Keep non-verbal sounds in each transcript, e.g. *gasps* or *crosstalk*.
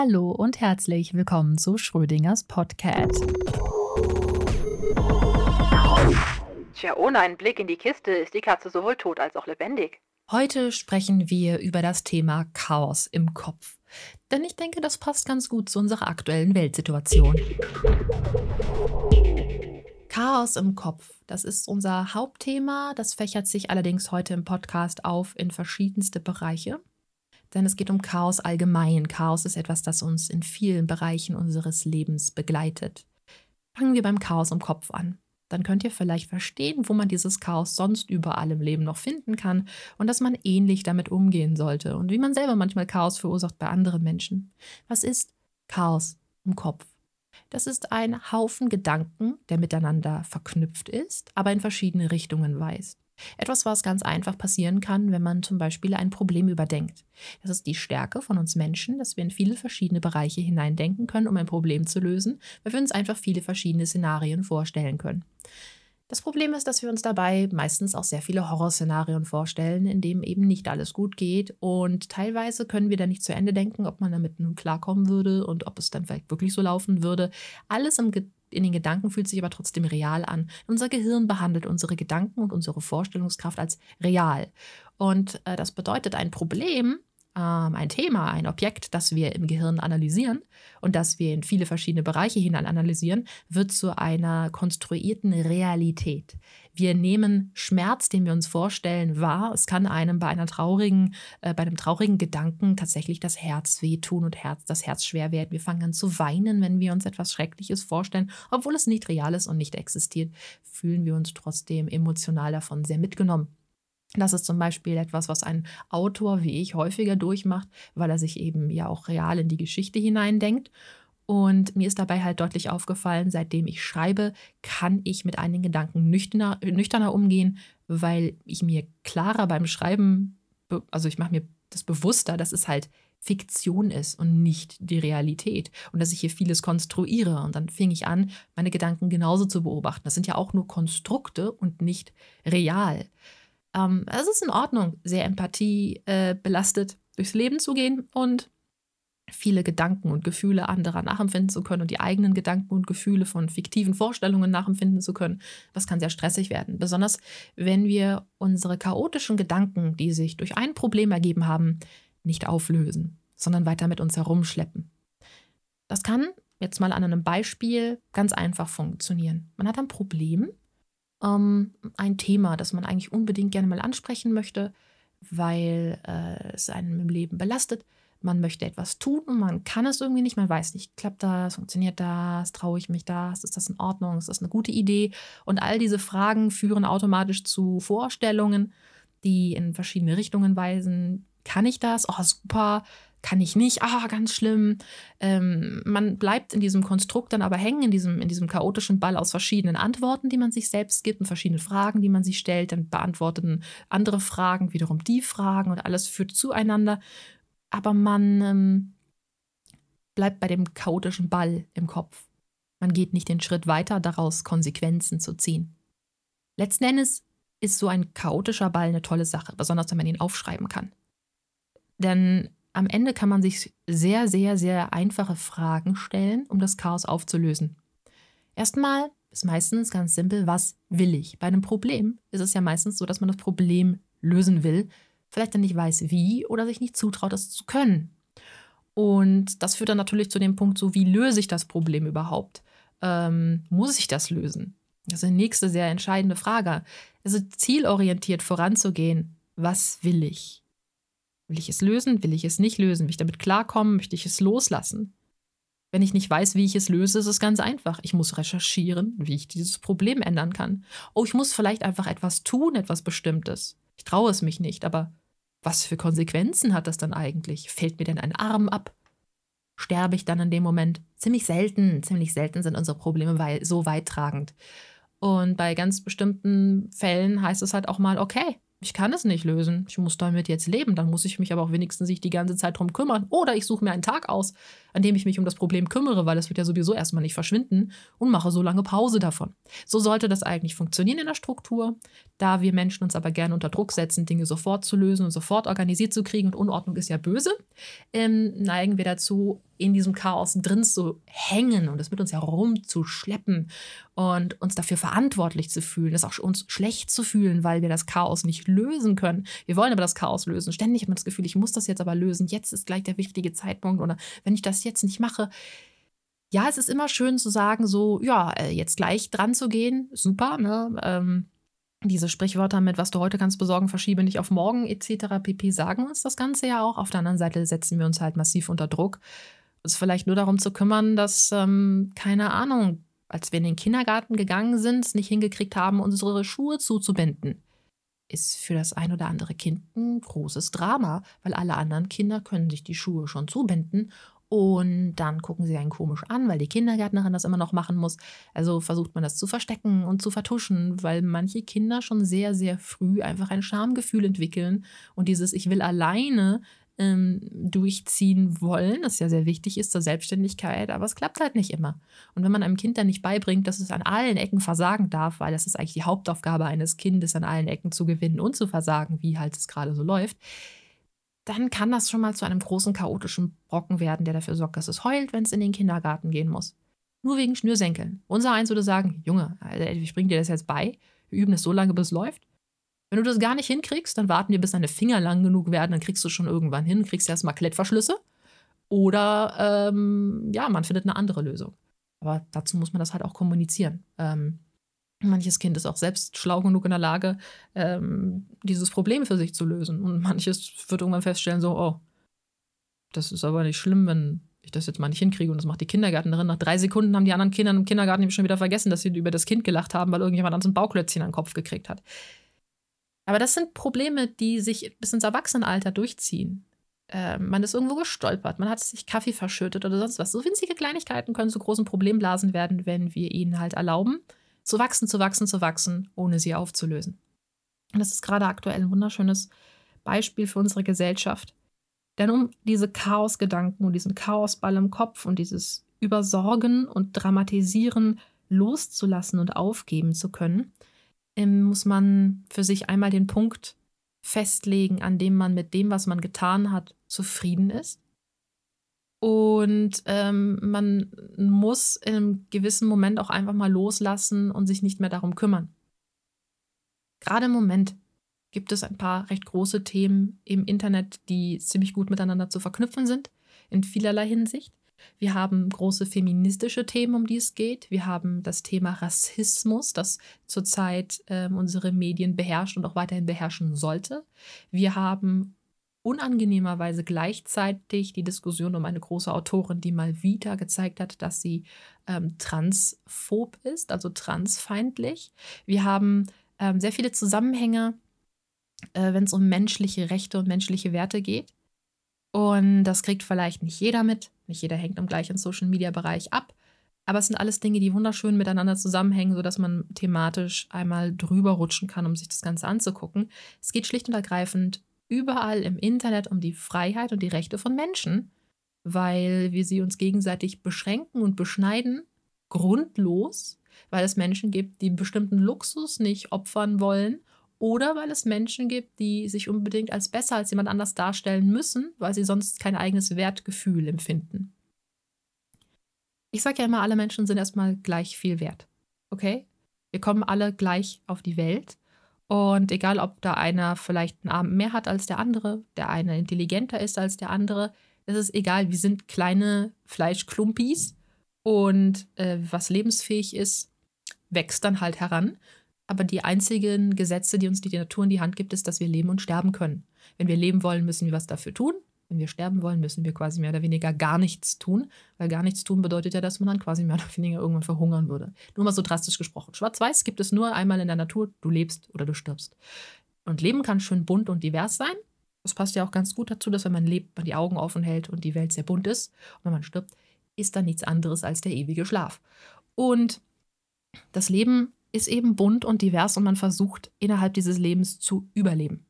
Hallo und herzlich willkommen zu Schrödingers Podcast. Tja, ohne einen Blick in die Kiste ist die Katze sowohl tot als auch lebendig. Heute sprechen wir über das Thema Chaos im Kopf. Denn ich denke, das passt ganz gut zu unserer aktuellen Weltsituation. Chaos im Kopf, das ist unser Hauptthema. Das fächert sich allerdings heute im Podcast auf in verschiedenste Bereiche. Denn es geht um Chaos allgemein. Chaos ist etwas, das uns in vielen Bereichen unseres Lebens begleitet. Fangen wir beim Chaos im Kopf an dann könnt ihr vielleicht verstehen, wo man dieses Chaos sonst überall im Leben noch finden kann und dass man ähnlich damit umgehen sollte und wie man selber manchmal Chaos verursacht bei anderen Menschen. Was ist Chaos im Kopf? Das ist ein Haufen Gedanken, der miteinander verknüpft ist, aber in verschiedene Richtungen weist. Etwas, was ganz einfach passieren kann, wenn man zum Beispiel ein Problem überdenkt. Das ist die Stärke von uns Menschen, dass wir in viele verschiedene Bereiche hineindenken können, um ein Problem zu lösen, weil wir uns einfach viele verschiedene Szenarien vorstellen können. Das Problem ist, dass wir uns dabei meistens auch sehr viele Horrorszenarien vorstellen, in denen eben nicht alles gut geht. Und teilweise können wir da nicht zu Ende denken, ob man damit nun klarkommen würde und ob es dann vielleicht wirklich so laufen würde. Alles im in den Gedanken fühlt sich aber trotzdem real an. Unser Gehirn behandelt unsere Gedanken und unsere Vorstellungskraft als real. Und äh, das bedeutet, ein Problem ähm, ein Thema, ein Objekt, das wir im Gehirn analysieren und das wir in viele verschiedene Bereiche hinein analysieren, wird zu einer konstruierten Realität. Wir nehmen Schmerz, den wir uns vorstellen, wahr. Es kann einem bei einer traurigen, äh, bei einem traurigen Gedanken tatsächlich das Herz wehtun und Herz, das Herz schwer werden. Wir fangen an zu weinen, wenn wir uns etwas Schreckliches vorstellen, obwohl es nicht real ist und nicht existiert, fühlen wir uns trotzdem emotional davon sehr mitgenommen. Das ist zum Beispiel etwas, was ein Autor wie ich häufiger durchmacht, weil er sich eben ja auch real in die Geschichte hineindenkt. Und mir ist dabei halt deutlich aufgefallen, seitdem ich schreibe, kann ich mit einigen Gedanken nüchterner, nüchterner umgehen, weil ich mir klarer beim Schreiben, also ich mache mir das bewusster, dass es halt Fiktion ist und nicht die Realität und dass ich hier vieles konstruiere. Und dann fing ich an, meine Gedanken genauso zu beobachten. Das sind ja auch nur Konstrukte und nicht real. Ähm, es ist in Ordnung, sehr Empathie äh, belastet durchs Leben zu gehen und viele Gedanken und Gefühle anderer nachempfinden zu können und die eigenen Gedanken und Gefühle von fiktiven Vorstellungen nachempfinden zu können. Das kann sehr stressig werden, besonders wenn wir unsere chaotischen Gedanken, die sich durch ein Problem ergeben haben, nicht auflösen, sondern weiter mit uns herumschleppen. Das kann jetzt mal an einem Beispiel ganz einfach funktionieren. Man hat ein Problem ähm, ein Thema, das man eigentlich unbedingt gerne mal ansprechen möchte, weil äh, es einen im Leben belastet. Man möchte etwas tun und man kann es irgendwie nicht. Man weiß nicht, klappt das, funktioniert das, traue ich mich das, ist das in Ordnung, ist das eine gute Idee? Und all diese Fragen führen automatisch zu Vorstellungen, die in verschiedene Richtungen weisen. Kann ich das? Oh, super kann ich nicht, ah, ganz schlimm. Ähm, man bleibt in diesem Konstrukt dann aber hängen, in diesem, in diesem chaotischen Ball aus verschiedenen Antworten, die man sich selbst gibt und verschiedene Fragen, die man sich stellt. Dann beantworten andere Fragen, wiederum die Fragen und alles führt zueinander. Aber man ähm, bleibt bei dem chaotischen Ball im Kopf. Man geht nicht den Schritt weiter, daraus Konsequenzen zu ziehen. Letzten Endes ist so ein chaotischer Ball eine tolle Sache, besonders wenn man ihn aufschreiben kann. Denn am Ende kann man sich sehr, sehr, sehr einfache Fragen stellen, um das Chaos aufzulösen. Erstmal ist meistens ganz simpel, was will ich? Bei einem Problem ist es ja meistens so, dass man das Problem lösen will, vielleicht dann nicht weiß, wie oder sich nicht zutraut, das zu können. Und das führt dann natürlich zu dem Punkt, so wie löse ich das Problem überhaupt? Ähm, muss ich das lösen? Das ist die nächste sehr entscheidende Frage. Also zielorientiert voranzugehen. Was will ich? Will ich es lösen? Will ich es nicht lösen? Will ich damit klarkommen? Möchte ich es loslassen? Wenn ich nicht weiß, wie ich es löse, ist es ganz einfach. Ich muss recherchieren, wie ich dieses Problem ändern kann. Oh, ich muss vielleicht einfach etwas tun, etwas Bestimmtes. Ich traue es mich nicht, aber was für Konsequenzen hat das dann eigentlich? Fällt mir denn ein Arm ab? Sterbe ich dann in dem Moment? Ziemlich selten, ziemlich selten sind unsere Probleme so weittragend. Und bei ganz bestimmten Fällen heißt es halt auch mal, okay, ich kann es nicht lösen. Ich muss damit jetzt leben. Dann muss ich mich aber auch wenigstens nicht die ganze Zeit drum kümmern. Oder ich suche mir einen Tag aus, an dem ich mich um das Problem kümmere, weil es wird ja sowieso erstmal nicht verschwinden und mache so lange Pause davon. So sollte das eigentlich funktionieren in der Struktur. Da wir Menschen uns aber gerne unter Druck setzen, Dinge sofort zu lösen und sofort organisiert zu kriegen und Unordnung ist ja böse, ähm, neigen wir dazu, in diesem Chaos drin zu hängen und es mit uns herumzuschleppen und uns dafür verantwortlich zu fühlen, es auch uns schlecht zu fühlen, weil wir das Chaos nicht lösen können. Wir wollen aber das Chaos lösen. Ständig hat man das Gefühl, ich muss das jetzt aber lösen. Jetzt ist gleich der wichtige Zeitpunkt oder wenn ich das jetzt nicht mache. Ja, es ist immer schön zu sagen, so, ja, äh, jetzt gleich dran zu gehen, super, ne? Ähm, diese Sprichwörter mit, was du heute kannst besorgen, verschiebe nicht auf morgen etc. pp. sagen uns das Ganze ja auch. Auf der anderen Seite setzen wir uns halt massiv unter Druck, uns vielleicht nur darum zu kümmern, dass, ähm, keine Ahnung, als wir in den Kindergarten gegangen sind, es nicht hingekriegt haben, unsere Schuhe zuzubinden. Ist für das ein oder andere Kind ein großes Drama, weil alle anderen Kinder können sich die Schuhe schon zubinden und dann gucken sie einen komisch an, weil die Kindergärtnerin das immer noch machen muss. Also versucht man das zu verstecken und zu vertuschen, weil manche Kinder schon sehr, sehr früh einfach ein Schamgefühl entwickeln und dieses Ich will alleine ähm, durchziehen wollen, das ja sehr wichtig ist zur Selbstständigkeit, aber es klappt halt nicht immer. Und wenn man einem Kind dann nicht beibringt, dass es an allen Ecken versagen darf, weil das ist eigentlich die Hauptaufgabe eines Kindes, an allen Ecken zu gewinnen und zu versagen, wie halt es gerade so läuft, dann kann das schon mal zu einem großen chaotischen Brocken werden, der dafür sorgt, dass es heult, wenn es in den Kindergarten gehen muss. Nur wegen Schnürsenkeln. Unser eins würde sagen, Junge, ich bringe dir das jetzt bei, wir üben es so lange, bis es läuft. Wenn du das gar nicht hinkriegst, dann warten wir, bis deine Finger lang genug werden, dann kriegst du schon irgendwann hin, kriegst erstmal Klettverschlüsse. Oder ähm, ja, man findet eine andere Lösung. Aber dazu muss man das halt auch kommunizieren. Ähm, manches Kind ist auch selbst schlau genug in der Lage, ähm, dieses Problem für sich zu lösen. Und manches wird irgendwann feststellen, so, oh, das ist aber nicht schlimm, wenn ich das jetzt mal nicht hinkriege. Und das macht die Kindergärtnerin. Nach drei Sekunden haben die anderen Kinder im Kindergarten schon wieder vergessen, dass sie über das Kind gelacht haben, weil irgendjemand ans ein Bauklötzchen an den Kopf gekriegt hat. Aber das sind Probleme, die sich bis ins Erwachsenenalter durchziehen. Äh, man ist irgendwo gestolpert, man hat sich Kaffee verschüttet oder sonst was. So winzige Kleinigkeiten können zu großen Problemblasen werden, wenn wir ihnen halt erlauben, zu wachsen, zu wachsen, zu wachsen, ohne sie aufzulösen. Und das ist gerade aktuell ein wunderschönes Beispiel für unsere Gesellschaft. Denn um diese Chaosgedanken und diesen Chaosball im Kopf und dieses Übersorgen und Dramatisieren loszulassen und aufgeben zu können, muss man für sich einmal den Punkt festlegen, an dem man mit dem, was man getan hat, zufrieden ist. Und ähm, man muss in einem gewissen Moment auch einfach mal loslassen und sich nicht mehr darum kümmern. Gerade im Moment gibt es ein paar recht große Themen im Internet, die ziemlich gut miteinander zu verknüpfen sind, in vielerlei Hinsicht. Wir haben große feministische Themen, um die es geht. Wir haben das Thema Rassismus, das zurzeit äh, unsere Medien beherrscht und auch weiterhin beherrschen sollte. Wir haben unangenehmerweise gleichzeitig die Diskussion um eine große Autorin, die mal wieder gezeigt hat, dass sie ähm, transphob ist, also transfeindlich. Wir haben ähm, sehr viele Zusammenhänge, äh, wenn es um menschliche Rechte und menschliche Werte geht. Und das kriegt vielleicht nicht jeder mit. Nicht jeder hängt im gleichen Social-Media-Bereich ab. Aber es sind alles Dinge, die wunderschön miteinander zusammenhängen, sodass man thematisch einmal drüber rutschen kann, um sich das Ganze anzugucken. Es geht schlicht und ergreifend überall im Internet um die Freiheit und die Rechte von Menschen, weil wir sie uns gegenseitig beschränken und beschneiden, grundlos, weil es Menschen gibt, die bestimmten Luxus nicht opfern wollen oder weil es Menschen gibt, die sich unbedingt als besser als jemand anders darstellen müssen, weil sie sonst kein eigenes Wertgefühl empfinden. Ich sage ja immer, alle Menschen sind erstmal gleich viel wert. Okay? Wir kommen alle gleich auf die Welt. Und egal, ob da einer vielleicht einen Arm mehr hat als der andere, der eine intelligenter ist als der andere, es ist egal. Wir sind kleine Fleischklumpis und äh, was lebensfähig ist, wächst dann halt heran. Aber die einzigen Gesetze, die uns die Natur in die Hand gibt, ist, dass wir leben und sterben können. Wenn wir leben wollen, müssen wir was dafür tun. Wenn wir sterben wollen, müssen wir quasi mehr oder weniger gar nichts tun, weil gar nichts tun bedeutet ja, dass man dann quasi mehr oder weniger irgendwann verhungern würde. Nur mal so drastisch gesprochen. Schwarz-Weiß gibt es nur einmal in der Natur, du lebst oder du stirbst. Und Leben kann schön bunt und divers sein. Das passt ja auch ganz gut dazu, dass wenn man lebt, man die Augen offen hält und die Welt sehr bunt ist. Und wenn man stirbt, ist dann nichts anderes als der ewige Schlaf. Und das Leben ist eben bunt und divers und man versucht innerhalb dieses Lebens zu überleben.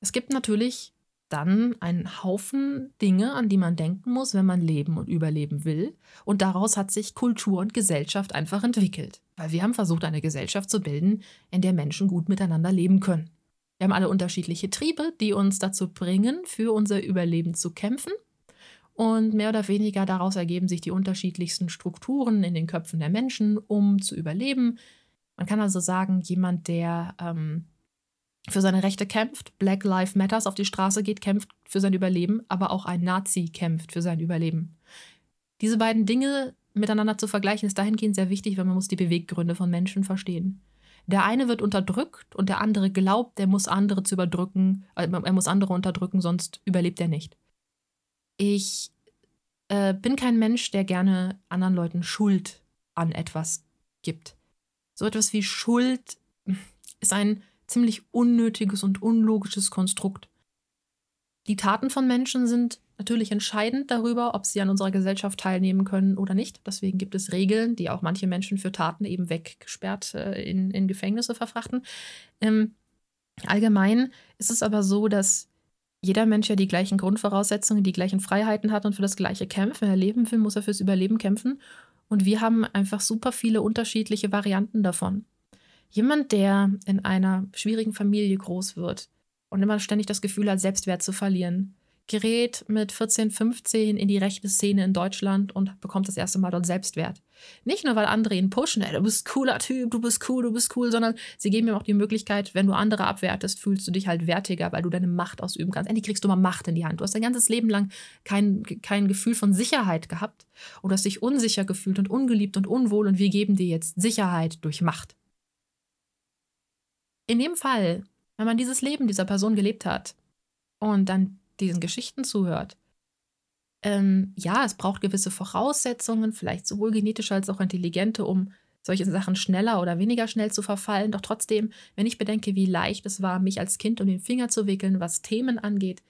Es gibt natürlich dann ein Haufen Dinge, an die man denken muss, wenn man leben und überleben will. Und daraus hat sich Kultur und Gesellschaft einfach entwickelt. Weil wir haben versucht, eine Gesellschaft zu bilden, in der Menschen gut miteinander leben können. Wir haben alle unterschiedliche Triebe, die uns dazu bringen, für unser Überleben zu kämpfen. Und mehr oder weniger daraus ergeben sich die unterschiedlichsten Strukturen in den Köpfen der Menschen, um zu überleben. Man kann also sagen, jemand, der ähm, für seine Rechte kämpft, Black Lives Matters auf die Straße geht, kämpft für sein Überleben, aber auch ein Nazi kämpft für sein Überleben. Diese beiden Dinge miteinander zu vergleichen, ist dahingehend sehr wichtig, weil man muss die Beweggründe von Menschen verstehen. Der eine wird unterdrückt und der andere glaubt, er muss andere zu überdrücken, äh, er muss andere unterdrücken, sonst überlebt er nicht. Ich äh, bin kein Mensch, der gerne anderen Leuten Schuld an etwas gibt. So etwas wie Schuld ist ein ziemlich unnötiges und unlogisches Konstrukt. Die Taten von Menschen sind natürlich entscheidend darüber, ob sie an unserer Gesellschaft teilnehmen können oder nicht. Deswegen gibt es Regeln, die auch manche Menschen für Taten eben weggesperrt äh, in, in Gefängnisse verfrachten. Ähm, allgemein ist es aber so, dass jeder Mensch ja die gleichen Grundvoraussetzungen, die gleichen Freiheiten hat und für das Gleiche kämpft. Wenn er leben will, muss er fürs Überleben kämpfen. Und wir haben einfach super viele unterschiedliche Varianten davon. Jemand, der in einer schwierigen Familie groß wird und immer ständig das Gefühl hat, Selbstwert zu verlieren, gerät mit 14, 15 in die rechte Szene in Deutschland und bekommt das erste Mal dort Selbstwert. Nicht nur, weil andere ihn pushen, ey, du bist cooler Typ, du bist cool, du bist cool, sondern sie geben ihm auch die Möglichkeit, wenn du andere abwertest, fühlst du dich halt wertiger, weil du deine Macht ausüben kannst. Endlich kriegst du mal Macht in die Hand. Du hast dein ganzes Leben lang kein, kein Gefühl von Sicherheit gehabt und hast dich unsicher gefühlt und ungeliebt und unwohl und wir geben dir jetzt Sicherheit durch Macht. In dem Fall, wenn man dieses Leben dieser Person gelebt hat und dann diesen Geschichten zuhört, ähm, ja, es braucht gewisse Voraussetzungen, vielleicht sowohl genetische als auch intelligente, um solche Sachen schneller oder weniger schnell zu verfallen. Doch trotzdem, wenn ich bedenke, wie leicht es war, mich als Kind um den Finger zu wickeln, was Themen angeht,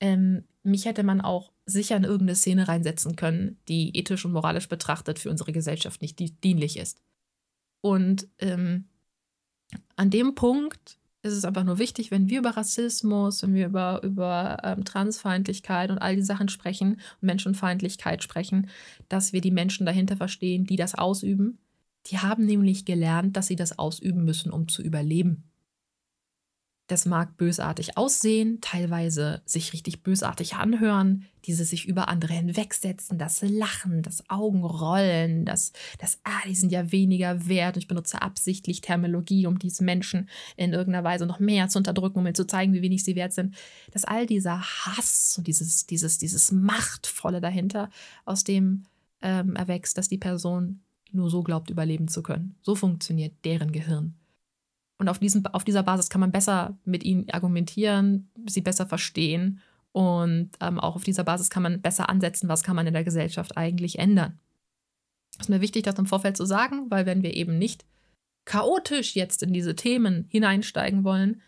ähm, mich hätte man auch sicher in irgendeine Szene reinsetzen können, die ethisch und moralisch betrachtet für unsere Gesellschaft nicht dienlich ist. Und ähm, an dem Punkt ist es einfach nur wichtig, wenn wir über Rassismus, wenn wir über, über ähm, Transfeindlichkeit und all die Sachen sprechen Menschenfeindlichkeit sprechen, dass wir die Menschen dahinter verstehen, die das ausüben. Die haben nämlich gelernt, dass sie das ausüben müssen, um zu überleben. Das mag bösartig aussehen, teilweise sich richtig bösartig anhören, diese sich über andere hinwegsetzen, das Lachen, das Augenrollen, das, das, ah, die sind ja weniger wert. Ich benutze absichtlich Terminologie, um diese Menschen in irgendeiner Weise noch mehr zu unterdrücken, um ihnen zu zeigen, wie wenig sie wert sind. Dass all dieser Hass und dieses, dieses, dieses Machtvolle dahinter aus dem ähm, erwächst, dass die Person nur so glaubt, überleben zu können. So funktioniert deren Gehirn. Und auf, diesem, auf dieser Basis kann man besser mit ihnen argumentieren, sie besser verstehen. Und ähm, auch auf dieser Basis kann man besser ansetzen, was kann man in der Gesellschaft eigentlich ändern. Ist mir wichtig, das im Vorfeld zu sagen, weil wenn wir eben nicht chaotisch jetzt in diese Themen hineinsteigen wollen,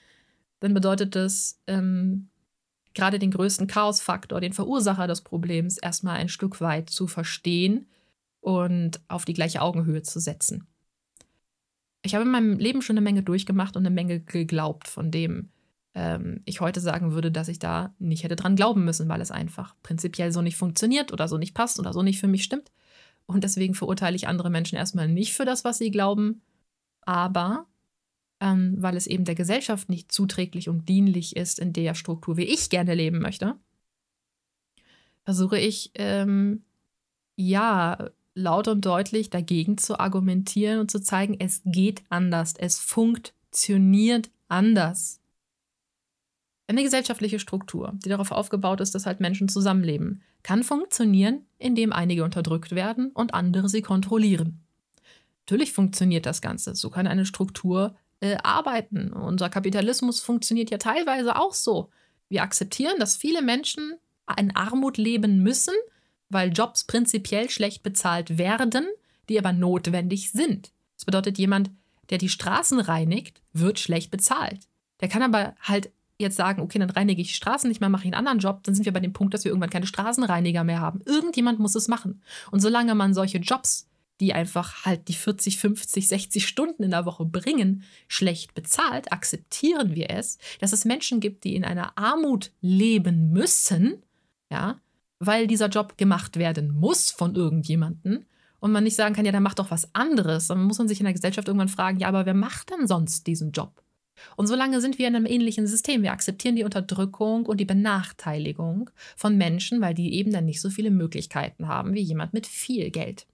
dann bedeutet das ähm, gerade den größten Chaosfaktor, den Verursacher des Problems, erstmal ein Stück weit zu verstehen und auf die gleiche Augenhöhe zu setzen ich habe in meinem Leben schon eine Menge durchgemacht und eine Menge geglaubt, von dem ähm, ich heute sagen würde, dass ich da nicht hätte dran glauben müssen, weil es einfach prinzipiell so nicht funktioniert oder so nicht passt oder so nicht für mich stimmt. Und deswegen verurteile ich andere Menschen erstmal nicht für das, was sie glauben, aber ähm, weil es eben der Gesellschaft nicht zuträglich und dienlich ist in der Struktur, wie ich gerne leben möchte, versuche ich ähm, ja laut und deutlich dagegen zu argumentieren und zu zeigen, es geht anders, es funktioniert anders. Eine gesellschaftliche Struktur, die darauf aufgebaut ist, dass halt Menschen zusammenleben, kann funktionieren, indem einige unterdrückt werden und andere sie kontrollieren. Natürlich funktioniert das Ganze. So kann eine Struktur äh, arbeiten. Unser Kapitalismus funktioniert ja teilweise auch so. Wir akzeptieren, dass viele Menschen in Armut leben müssen, weil Jobs prinzipiell schlecht bezahlt werden, die aber notwendig sind. Das bedeutet, jemand, der die Straßen reinigt, wird schlecht bezahlt. Der kann aber halt jetzt sagen, okay, dann reinige ich die Straßen nicht mehr, mache ich einen anderen Job, dann sind wir bei dem Punkt, dass wir irgendwann keine Straßenreiniger mehr haben. Irgendjemand muss es machen. Und solange man solche Jobs die einfach halt die 40, 50, 60 Stunden in der Woche bringen, schlecht bezahlt, akzeptieren wir es, dass es Menschen gibt, die in einer Armut leben müssen, ja, weil dieser Job gemacht werden muss von irgendjemandem und man nicht sagen kann, ja, dann mach doch was anderes. Dann muss man sich in der Gesellschaft irgendwann fragen, ja, aber wer macht denn sonst diesen Job? Und solange sind wir in einem ähnlichen System. Wir akzeptieren die Unterdrückung und die Benachteiligung von Menschen, weil die eben dann nicht so viele Möglichkeiten haben wie jemand mit viel Geld.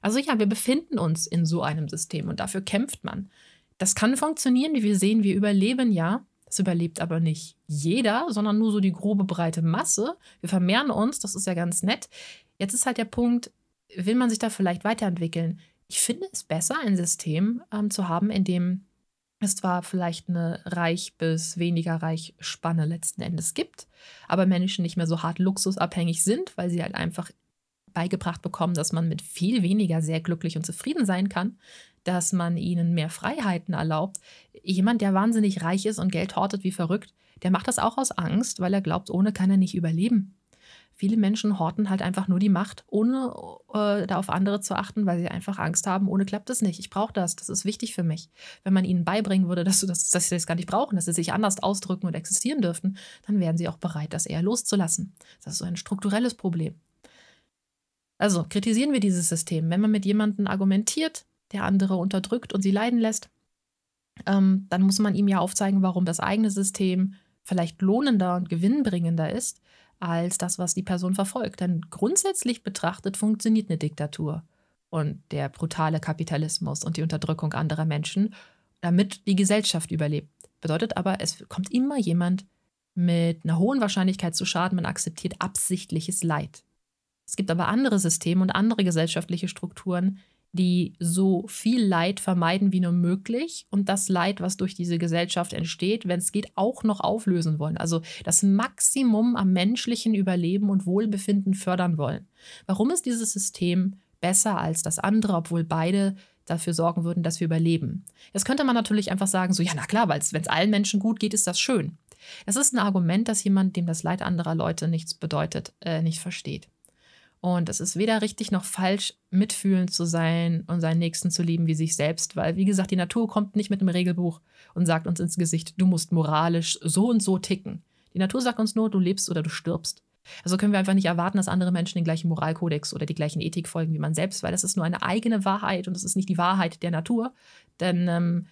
Also ja, wir befinden uns in so einem System und dafür kämpft man. Das kann funktionieren, wie wir sehen, wir überleben ja. Das überlebt aber nicht jeder, sondern nur so die grobe breite Masse. Wir vermehren uns, das ist ja ganz nett. Jetzt ist halt der Punkt, will man sich da vielleicht weiterentwickeln? Ich finde es besser, ein System ähm, zu haben, in dem es zwar vielleicht eine reich bis weniger reich Spanne letzten Endes gibt, aber Menschen nicht mehr so hart luxusabhängig sind, weil sie halt einfach beigebracht bekommen, dass man mit viel weniger sehr glücklich und zufrieden sein kann, dass man ihnen mehr Freiheiten erlaubt. Jemand, der wahnsinnig reich ist und Geld hortet wie verrückt, der macht das auch aus Angst, weil er glaubt, ohne kann er nicht überleben. Viele Menschen horten halt einfach nur die Macht, ohne äh, da auf andere zu achten, weil sie einfach Angst haben, ohne klappt es nicht. Ich brauche das, das ist wichtig für mich. Wenn man ihnen beibringen würde, dass, das, dass sie das gar nicht brauchen, dass sie sich anders ausdrücken und existieren dürften, dann wären sie auch bereit, das eher loszulassen. Das ist so ein strukturelles Problem. Also kritisieren wir dieses System. Wenn man mit jemandem argumentiert, der andere unterdrückt und sie leiden lässt, ähm, dann muss man ihm ja aufzeigen, warum das eigene System vielleicht lohnender und gewinnbringender ist als das, was die Person verfolgt. Denn grundsätzlich betrachtet funktioniert eine Diktatur und der brutale Kapitalismus und die Unterdrückung anderer Menschen, damit die Gesellschaft überlebt. Bedeutet aber, es kommt immer jemand mit einer hohen Wahrscheinlichkeit zu Schaden, man akzeptiert absichtliches Leid. Es gibt aber andere Systeme und andere gesellschaftliche Strukturen, die so viel Leid vermeiden wie nur möglich und das Leid, was durch diese Gesellschaft entsteht, wenn es geht, auch noch auflösen wollen. Also das Maximum am menschlichen Überleben und Wohlbefinden fördern wollen. Warum ist dieses System besser als das andere, obwohl beide dafür sorgen würden, dass wir überleben? Jetzt könnte man natürlich einfach sagen, so ja, na klar, weil wenn es allen Menschen gut geht, ist das schön. Das ist ein Argument, das jemand, dem das Leid anderer Leute nichts bedeutet, äh, nicht versteht. Und es ist weder richtig noch falsch, mitfühlend zu sein und seinen Nächsten zu lieben wie sich selbst, weil, wie gesagt, die Natur kommt nicht mit einem Regelbuch und sagt uns ins Gesicht, du musst moralisch so und so ticken. Die Natur sagt uns nur, du lebst oder du stirbst. Also können wir einfach nicht erwarten, dass andere Menschen den gleichen Moralkodex oder die gleichen Ethik folgen wie man selbst, weil das ist nur eine eigene Wahrheit und es ist nicht die Wahrheit der Natur. Denn, ähm,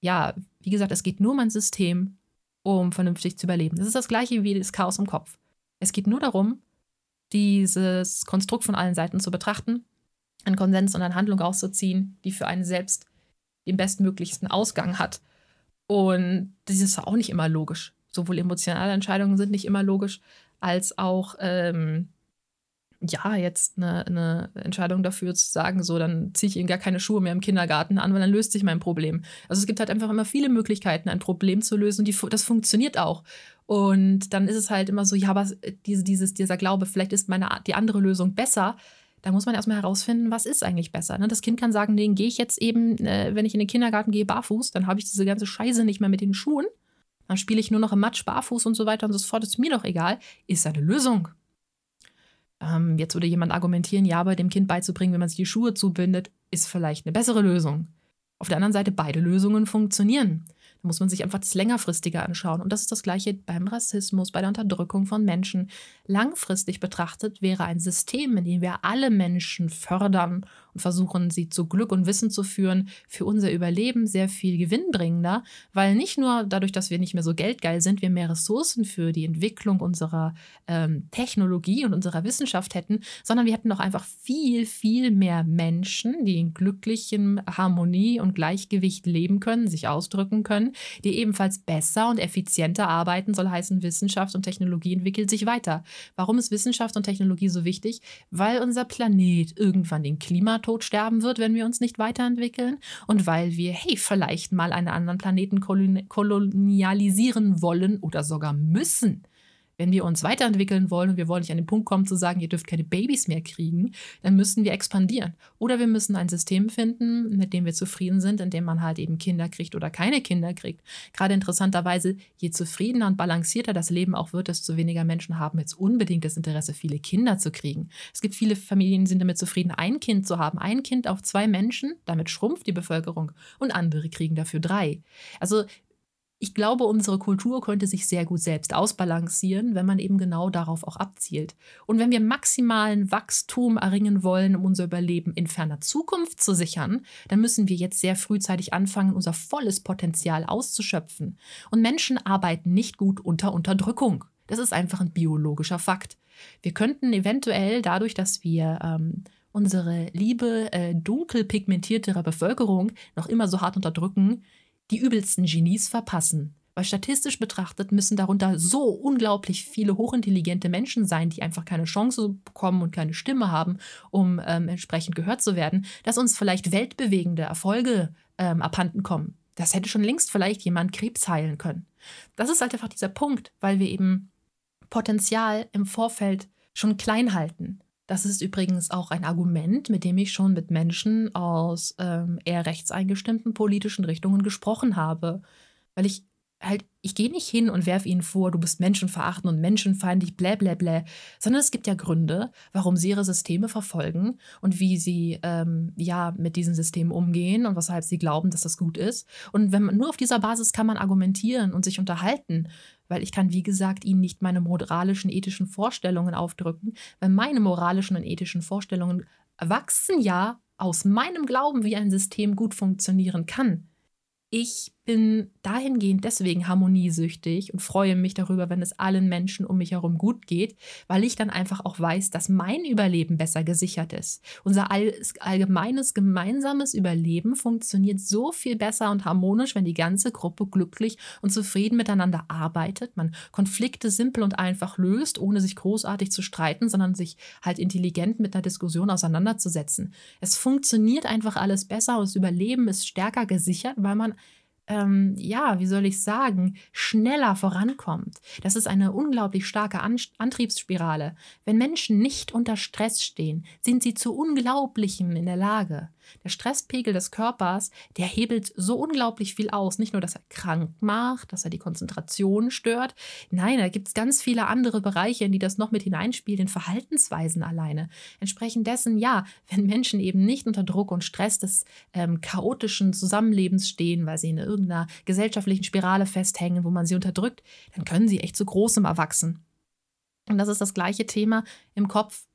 ja, wie gesagt, es geht nur um ein System, um vernünftig zu überleben. Das ist das gleiche wie das Chaos im Kopf. Es geht nur darum, dieses Konstrukt von allen Seiten zu betrachten, einen Konsens und eine Handlung auszuziehen, die für einen selbst den bestmöglichsten Ausgang hat. Und das ist auch nicht immer logisch. Sowohl emotionale Entscheidungen sind nicht immer logisch, als auch ähm, ja, jetzt eine, eine, Entscheidung dafür zu sagen, so, dann ziehe ich ihnen gar keine Schuhe mehr im Kindergarten an, weil dann löst sich mein Problem. Also es gibt halt einfach immer viele Möglichkeiten, ein Problem zu lösen und die, das funktioniert auch. Und dann ist es halt immer so, ja, aber diese, dieses, dieser Glaube, vielleicht ist meine, die andere Lösung besser. Da muss man erstmal herausfinden, was ist eigentlich besser. Ne? Das Kind kann sagen, nee, gehe ich jetzt eben, äh, wenn ich in den Kindergarten gehe, barfuß, dann habe ich diese ganze Scheiße nicht mehr mit den Schuhen. Dann spiele ich nur noch im Matsch barfuß und so weiter und so fort. Ist mir doch egal. Ist eine Lösung. Ähm, jetzt würde jemand argumentieren, ja, aber dem Kind beizubringen, wenn man sich die Schuhe zubindet, ist vielleicht eine bessere Lösung. Auf der anderen Seite, beide Lösungen funktionieren. Da muss man sich einfach das Längerfristige anschauen. Und das ist das Gleiche beim Rassismus, bei der Unterdrückung von Menschen. Langfristig betrachtet wäre ein System, in dem wir alle Menschen fördern versuchen, sie zu Glück und Wissen zu führen, für unser Überleben sehr viel gewinnbringender, weil nicht nur dadurch, dass wir nicht mehr so geldgeil sind, wir mehr Ressourcen für die Entwicklung unserer ähm, Technologie und unserer Wissenschaft hätten, sondern wir hätten auch einfach viel, viel mehr Menschen, die in glücklichem Harmonie und Gleichgewicht leben können, sich ausdrücken können, die ebenfalls besser und effizienter arbeiten, soll heißen, Wissenschaft und Technologie entwickelt sich weiter. Warum ist Wissenschaft und Technologie so wichtig? Weil unser Planet irgendwann den Klima Klimatod sterben wird, wenn wir uns nicht weiterentwickeln und weil wir, hey, vielleicht mal einen anderen Planeten kolonialisieren wollen oder sogar müssen. Wenn wir uns weiterentwickeln wollen und wir wollen nicht an den Punkt kommen zu sagen, ihr dürft keine Babys mehr kriegen, dann müssen wir expandieren. Oder wir müssen ein System finden, mit dem wir zufrieden sind, in dem man halt eben Kinder kriegt oder keine Kinder kriegt. Gerade interessanterweise, je zufriedener und balancierter das Leben auch wird, desto weniger Menschen haben jetzt unbedingt das Interesse, viele Kinder zu kriegen. Es gibt viele Familien, die sind damit zufrieden, ein Kind zu haben. Ein Kind auf zwei Menschen, damit schrumpft die Bevölkerung und andere kriegen dafür drei. Also ich glaube, unsere Kultur könnte sich sehr gut selbst ausbalancieren, wenn man eben genau darauf auch abzielt. Und wenn wir maximalen Wachstum erringen wollen, um unser Überleben in ferner Zukunft zu sichern, dann müssen wir jetzt sehr frühzeitig anfangen, unser volles Potenzial auszuschöpfen. Und Menschen arbeiten nicht gut unter Unterdrückung. Das ist einfach ein biologischer Fakt. Wir könnten eventuell dadurch, dass wir ähm, unsere liebe, äh, dunkel pigmentiertere Bevölkerung noch immer so hart unterdrücken, die übelsten Genies verpassen. Weil statistisch betrachtet müssen darunter so unglaublich viele hochintelligente Menschen sein, die einfach keine Chance bekommen und keine Stimme haben, um ähm, entsprechend gehört zu werden, dass uns vielleicht weltbewegende Erfolge ähm, abhanden kommen. Das hätte schon längst vielleicht jemand Krebs heilen können. Das ist halt einfach dieser Punkt, weil wir eben Potenzial im Vorfeld schon klein halten. Das ist übrigens auch ein Argument, mit dem ich schon mit Menschen aus ähm, eher rechtseingestimmten politischen Richtungen gesprochen habe. Weil ich halt, ich gehe nicht hin und werfe ihnen vor, du bist menschenverachtend und menschenfeindlich, blä, blä, blä, sondern es gibt ja Gründe, warum sie ihre Systeme verfolgen und wie sie ähm, ja mit diesen Systemen umgehen und weshalb sie glauben, dass das gut ist. Und wenn man, nur auf dieser Basis kann man argumentieren und sich unterhalten weil ich kann, wie gesagt, ihnen nicht meine moralischen, ethischen Vorstellungen aufdrücken, weil meine moralischen und ethischen Vorstellungen wachsen ja aus meinem Glauben, wie ein System gut funktionieren kann. Ich bin dahingehend deswegen harmoniesüchtig und freue mich darüber, wenn es allen Menschen um mich herum gut geht, weil ich dann einfach auch weiß, dass mein Überleben besser gesichert ist. Unser allgemeines gemeinsames Überleben funktioniert so viel besser und harmonisch, wenn die ganze Gruppe glücklich und zufrieden miteinander arbeitet, man Konflikte simpel und einfach löst, ohne sich großartig zu streiten, sondern sich halt intelligent mit einer Diskussion auseinanderzusetzen. Es funktioniert einfach alles besser und das Überleben ist stärker gesichert, weil man ähm, ja, wie soll ich sagen, schneller vorankommt. Das ist eine unglaublich starke An Antriebsspirale. Wenn Menschen nicht unter Stress stehen, sind sie zu Unglaublichem in der Lage. Der Stresspegel des Körpers, der hebelt so unglaublich viel aus. Nicht nur, dass er krank macht, dass er die Konzentration stört. Nein, da gibt es ganz viele andere Bereiche, in die das noch mit hineinspielt, in Verhaltensweisen alleine. Entsprechend dessen, ja, wenn Menschen eben nicht unter Druck und Stress des ähm, chaotischen Zusammenlebens stehen, weil sie in irgendeiner gesellschaftlichen Spirale festhängen, wo man sie unterdrückt, dann können sie echt zu Großem erwachsen. Und das ist das gleiche Thema im Kopf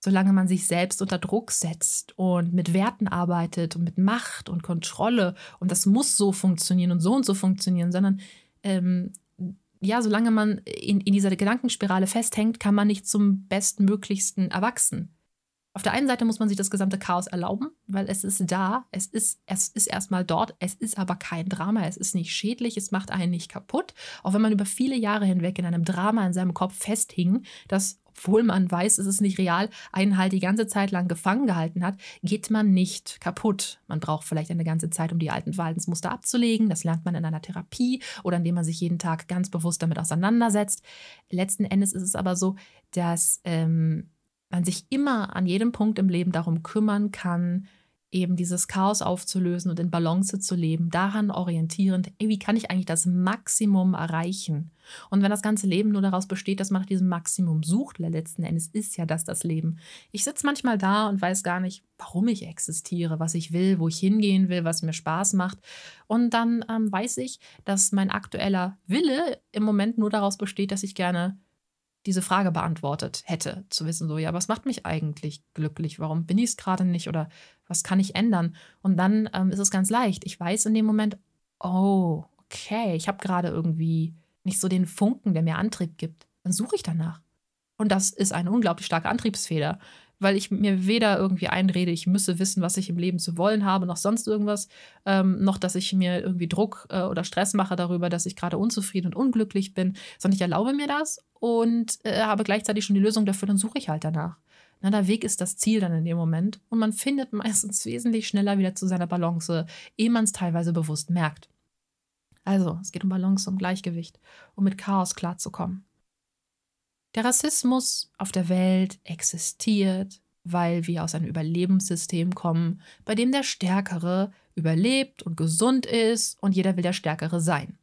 solange man sich selbst unter Druck setzt und mit Werten arbeitet und mit Macht und Kontrolle und das muss so funktionieren und so und so funktionieren, sondern ähm, ja, solange man in, in dieser Gedankenspirale festhängt, kann man nicht zum bestmöglichsten erwachsen. Auf der einen Seite muss man sich das gesamte Chaos erlauben, weil es ist da, es ist, es ist erstmal dort, es ist aber kein Drama, es ist nicht schädlich, es macht einen nicht kaputt. Auch wenn man über viele Jahre hinweg in einem Drama in seinem Kopf festhing, das obwohl man weiß, es ist nicht real, einen halt die ganze Zeit lang gefangen gehalten hat, geht man nicht kaputt. Man braucht vielleicht eine ganze Zeit, um die alten Verhaltensmuster abzulegen. Das lernt man in einer Therapie oder indem man sich jeden Tag ganz bewusst damit auseinandersetzt. Letzten Endes ist es aber so, dass ähm, man sich immer an jedem Punkt im Leben darum kümmern kann, eben dieses Chaos aufzulösen und in Balance zu leben, daran orientierend, ey, wie kann ich eigentlich das Maximum erreichen? Und wenn das ganze Leben nur daraus besteht, dass man nach diesem Maximum sucht, letzten Endes ist ja das das Leben. Ich sitze manchmal da und weiß gar nicht, warum ich existiere, was ich will, wo ich hingehen will, was mir Spaß macht. Und dann ähm, weiß ich, dass mein aktueller Wille im Moment nur daraus besteht, dass ich gerne diese Frage beantwortet hätte, zu wissen, so, ja, was macht mich eigentlich glücklich? Warum bin ich es gerade nicht? Oder was kann ich ändern? Und dann ähm, ist es ganz leicht. Ich weiß in dem Moment, oh, okay, ich habe gerade irgendwie nicht so den Funken, der mir Antrieb gibt. Dann suche ich danach. Und das ist eine unglaublich starke Antriebsfeder, weil ich mir weder irgendwie einrede, ich müsse wissen, was ich im Leben zu wollen habe, noch sonst irgendwas, ähm, noch dass ich mir irgendwie Druck äh, oder Stress mache darüber, dass ich gerade unzufrieden und unglücklich bin, sondern ich erlaube mir das und äh, habe gleichzeitig schon die Lösung dafür, dann suche ich halt danach. Na, der Weg ist das Ziel dann in dem Moment und man findet meistens *laughs* wesentlich schneller wieder zu seiner Balance, ehe man es teilweise bewusst merkt. Also, es geht um Balance, um Gleichgewicht, um mit Chaos klarzukommen. Der Rassismus auf der Welt existiert, weil wir aus einem Überlebenssystem kommen, bei dem der Stärkere überlebt und gesund ist und jeder will der Stärkere sein.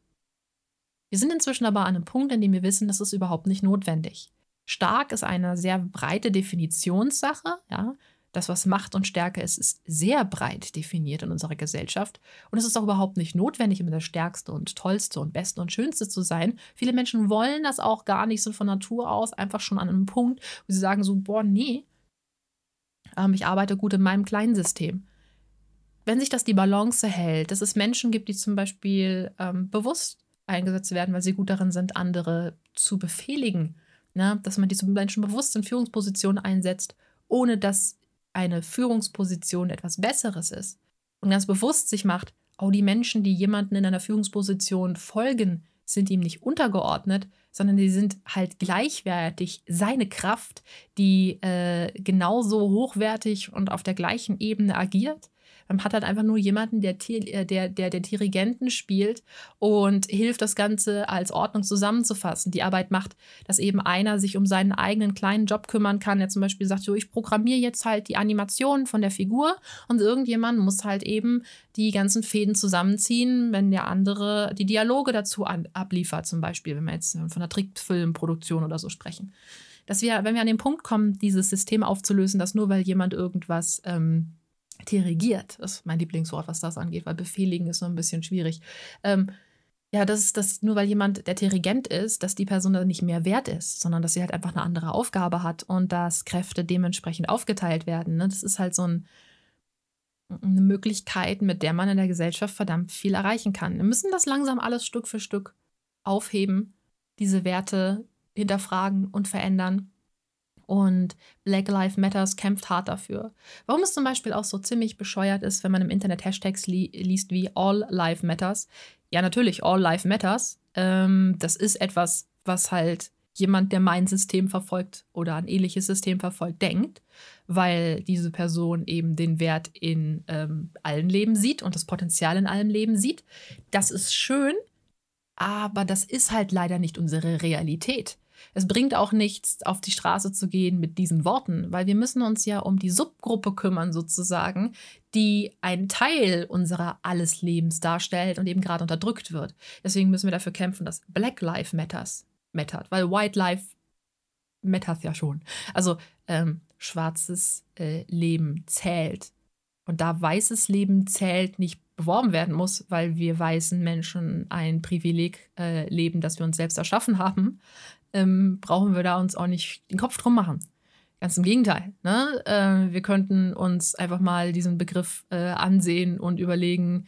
Wir sind inzwischen aber an einem Punkt, in dem wir wissen, das ist überhaupt nicht notwendig. Stark ist eine sehr breite Definitionssache, ja. Das, was Macht und Stärke ist, ist sehr breit definiert in unserer Gesellschaft. Und es ist auch überhaupt nicht notwendig, immer der Stärkste und Tollste und Beste und Schönste zu sein. Viele Menschen wollen das auch gar nicht so von Natur aus, einfach schon an einem Punkt, wo sie sagen so, boah, nee, ähm, ich arbeite gut in meinem kleinen System. Wenn sich das die Balance hält, dass es Menschen gibt, die zum Beispiel ähm, bewusst eingesetzt werden, weil sie gut darin sind, andere zu befehligen. Ne? Dass man diese Menschen bewusst in Führungspositionen einsetzt, ohne dass eine Führungsposition etwas Besseres ist. Und ganz bewusst sich macht, oh, die Menschen, die jemanden in einer Führungsposition folgen, sind ihm nicht untergeordnet, sondern die sind halt gleichwertig seine Kraft, die äh, genauso hochwertig und auf der gleichen Ebene agiert man hat halt einfach nur jemanden, der, äh, der, der, der Dirigenten spielt und hilft, das Ganze als Ordnung zusammenzufassen. Die Arbeit macht, dass eben einer sich um seinen eigenen kleinen Job kümmern kann, der zum Beispiel sagt, so, ich programmiere jetzt halt die Animation von der Figur und irgendjemand muss halt eben die ganzen Fäden zusammenziehen, wenn der andere die Dialoge dazu an, abliefert, zum Beispiel, wenn wir jetzt von einer Trickfilmproduktion oder so sprechen. Dass wir, wenn wir an den Punkt kommen, dieses System aufzulösen, dass nur weil jemand irgendwas ähm, dirigiert, das ist mein Lieblingswort, was das angeht, weil befehligen ist so ein bisschen schwierig. Ähm, ja, das ist das, nur weil jemand der Dirigent ist, dass die Person dann nicht mehr wert ist, sondern dass sie halt einfach eine andere Aufgabe hat und dass Kräfte dementsprechend aufgeteilt werden. Ne? Das ist halt so ein, eine Möglichkeit, mit der man in der Gesellschaft verdammt viel erreichen kann. Wir müssen das langsam alles Stück für Stück aufheben, diese Werte hinterfragen und verändern. Und Black Lives Matters kämpft hart dafür. Warum es zum Beispiel auch so ziemlich bescheuert ist, wenn man im Internet Hashtags li liest wie All Life Matters. Ja, natürlich, All Life Matters. Ähm, das ist etwas, was halt jemand, der mein System verfolgt oder ein ähnliches System verfolgt, denkt, weil diese Person eben den Wert in ähm, allen Leben sieht und das Potenzial in allem Leben sieht. Das ist schön, aber das ist halt leider nicht unsere Realität. Es bringt auch nichts, auf die Straße zu gehen mit diesen Worten, weil wir müssen uns ja um die Subgruppe kümmern, sozusagen, die einen Teil unserer Alleslebens darstellt und eben gerade unterdrückt wird. Deswegen müssen wir dafür kämpfen, dass Black Life Matters mattert, weil White Life matters ja schon. Also ähm, schwarzes äh, Leben zählt. Und da weißes Leben zählt, nicht beworben werden muss, weil wir weißen Menschen ein Privileg äh, leben, das wir uns selbst erschaffen haben, ähm, brauchen wir da uns auch nicht den Kopf drum machen. Ganz im Gegenteil. Ne? Äh, wir könnten uns einfach mal diesen Begriff äh, ansehen und überlegen,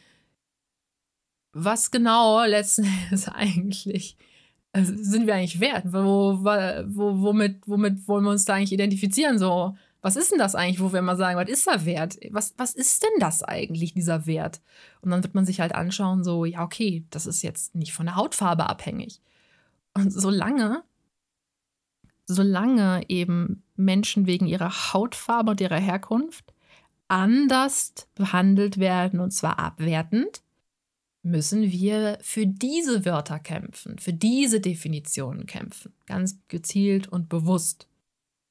was genau letzten *laughs* Endes eigentlich also sind wir eigentlich wert? Wo, wo, womit, womit wollen wir uns da eigentlich identifizieren? So, was ist denn das eigentlich, wo wir mal sagen, was ist da Wert? Was, was ist denn das eigentlich, dieser Wert? Und dann wird man sich halt anschauen, so, ja, okay, das ist jetzt nicht von der Hautfarbe abhängig. Und solange solange eben Menschen wegen ihrer Hautfarbe und ihrer Herkunft anders behandelt werden, und zwar abwertend, müssen wir für diese Wörter kämpfen, für diese Definitionen kämpfen, ganz gezielt und bewusst.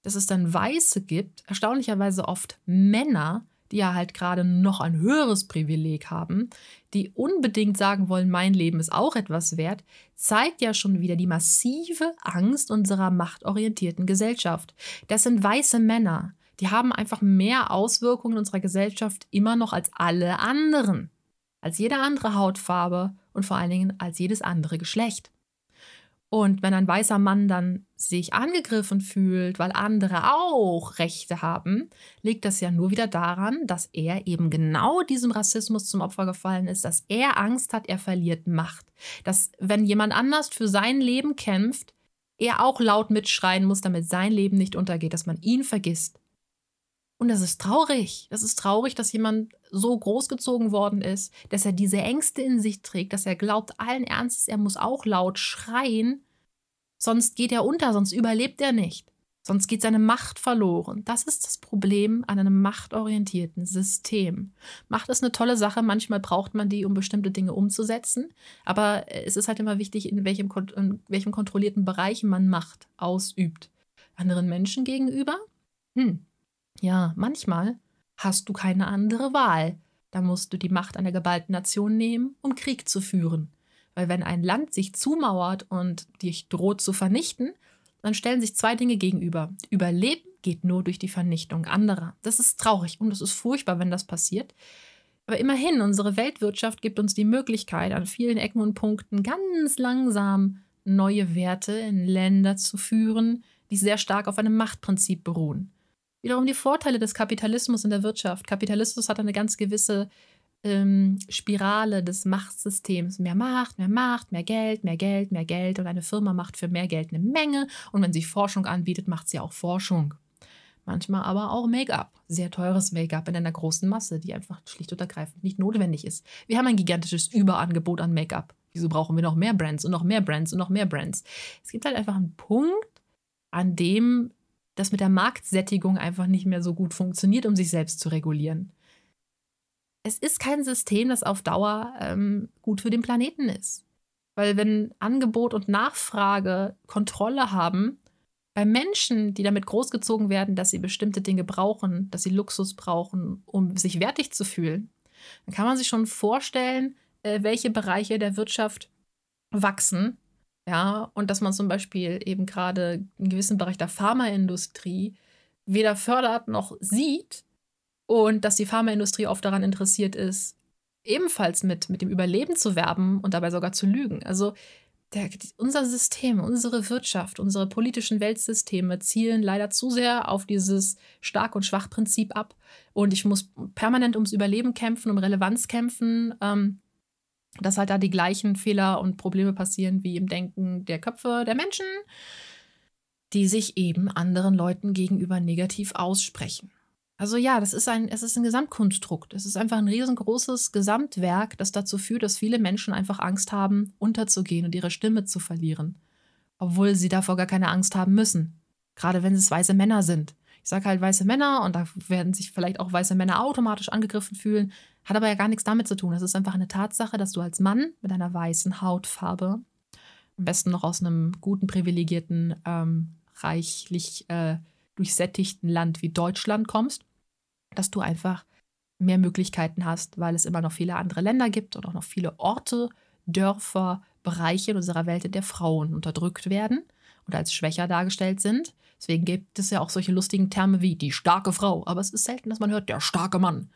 Dass es dann Weiße gibt, erstaunlicherweise oft Männer, die ja halt gerade noch ein höheres Privileg haben, die unbedingt sagen wollen, mein Leben ist auch etwas wert, zeigt ja schon wieder die massive Angst unserer machtorientierten Gesellschaft. Das sind weiße Männer, die haben einfach mehr Auswirkungen in unserer Gesellschaft immer noch als alle anderen, als jede andere Hautfarbe und vor allen Dingen als jedes andere Geschlecht. Und wenn ein weißer Mann dann sich angegriffen fühlt, weil andere auch Rechte haben, liegt das ja nur wieder daran, dass er eben genau diesem Rassismus zum Opfer gefallen ist, dass er Angst hat, er verliert Macht. Dass wenn jemand anders für sein Leben kämpft, er auch laut mitschreien muss, damit sein Leben nicht untergeht, dass man ihn vergisst. Und das ist traurig. Das ist traurig, dass jemand so großgezogen worden ist, dass er diese Ängste in sich trägt, dass er glaubt, allen Ernstes, er muss auch laut schreien, sonst geht er unter, sonst überlebt er nicht. Sonst geht seine Macht verloren. Das ist das Problem an einem machtorientierten System. Macht ist eine tolle Sache. Manchmal braucht man die, um bestimmte Dinge umzusetzen. Aber es ist halt immer wichtig, in welchem, in welchem kontrollierten Bereich man Macht ausübt. Anderen Menschen gegenüber? Hm. Ja, manchmal hast du keine andere Wahl. Da musst du die Macht einer geballten Nation nehmen, um Krieg zu führen. Weil wenn ein Land sich zumauert und dich droht zu vernichten, dann stellen sich zwei Dinge gegenüber. Überleben geht nur durch die Vernichtung anderer. Das ist traurig und es ist furchtbar, wenn das passiert. Aber immerhin, unsere Weltwirtschaft gibt uns die Möglichkeit, an vielen Ecken und Punkten ganz langsam neue Werte in Länder zu führen, die sehr stark auf einem Machtprinzip beruhen. Wiederum die Vorteile des Kapitalismus in der Wirtschaft. Kapitalismus hat eine ganz gewisse ähm, Spirale des Machtsystems. Mehr Macht, mehr Macht, mehr Geld, mehr Geld, mehr Geld. Und eine Firma macht für mehr Geld eine Menge. Und wenn sie Forschung anbietet, macht sie auch Forschung. Manchmal aber auch Make-up. Sehr teures Make-up in einer großen Masse, die einfach schlicht und ergreifend nicht notwendig ist. Wir haben ein gigantisches Überangebot an Make-up. Wieso brauchen wir noch mehr Brands und noch mehr Brands und noch mehr Brands? Es gibt halt einfach einen Punkt, an dem das mit der Marktsättigung einfach nicht mehr so gut funktioniert, um sich selbst zu regulieren es ist kein System, das auf Dauer ähm, gut für den Planeten ist. Weil wenn Angebot und Nachfrage Kontrolle haben, bei Menschen, die damit großgezogen werden, dass sie bestimmte Dinge brauchen, dass sie Luxus brauchen, um sich wertig zu fühlen, dann kann man sich schon vorstellen, äh, welche Bereiche der Wirtschaft wachsen. Ja, und dass man zum Beispiel eben gerade einen gewissen Bereich der Pharmaindustrie weder fördert noch sieht, und dass die Pharmaindustrie oft daran interessiert ist, ebenfalls mit, mit dem Überleben zu werben und dabei sogar zu lügen. Also der, unser System, unsere Wirtschaft, unsere politischen Weltsysteme zielen leider zu sehr auf dieses Stark- und Schwach-Prinzip ab. Und ich muss permanent ums Überleben kämpfen, um Relevanz kämpfen. Ähm, dass halt da die gleichen Fehler und Probleme passieren wie im Denken der Köpfe der Menschen, die sich eben anderen Leuten gegenüber negativ aussprechen. Also ja, das ist ein, es ist ein Gesamtkonstrukt. Es ist einfach ein riesengroßes Gesamtwerk, das dazu führt, dass viele Menschen einfach Angst haben, unterzugehen und ihre Stimme zu verlieren. Obwohl sie davor gar keine Angst haben müssen. Gerade wenn es weiße Männer sind. Ich sage halt weiße Männer und da werden sich vielleicht auch weiße Männer automatisch angegriffen fühlen. Hat aber ja gar nichts damit zu tun. Es ist einfach eine Tatsache, dass du als Mann mit einer weißen Hautfarbe, am besten noch aus einem guten, privilegierten, ähm, reichlich äh, durchsättigten Land wie Deutschland kommst dass du einfach mehr Möglichkeiten hast, weil es immer noch viele andere Länder gibt und auch noch viele Orte, Dörfer, Bereiche in unserer Welt, in der Frauen unterdrückt werden und als schwächer dargestellt sind. Deswegen gibt es ja auch solche lustigen Terme wie die starke Frau. Aber es ist selten, dass man hört, der starke Mann.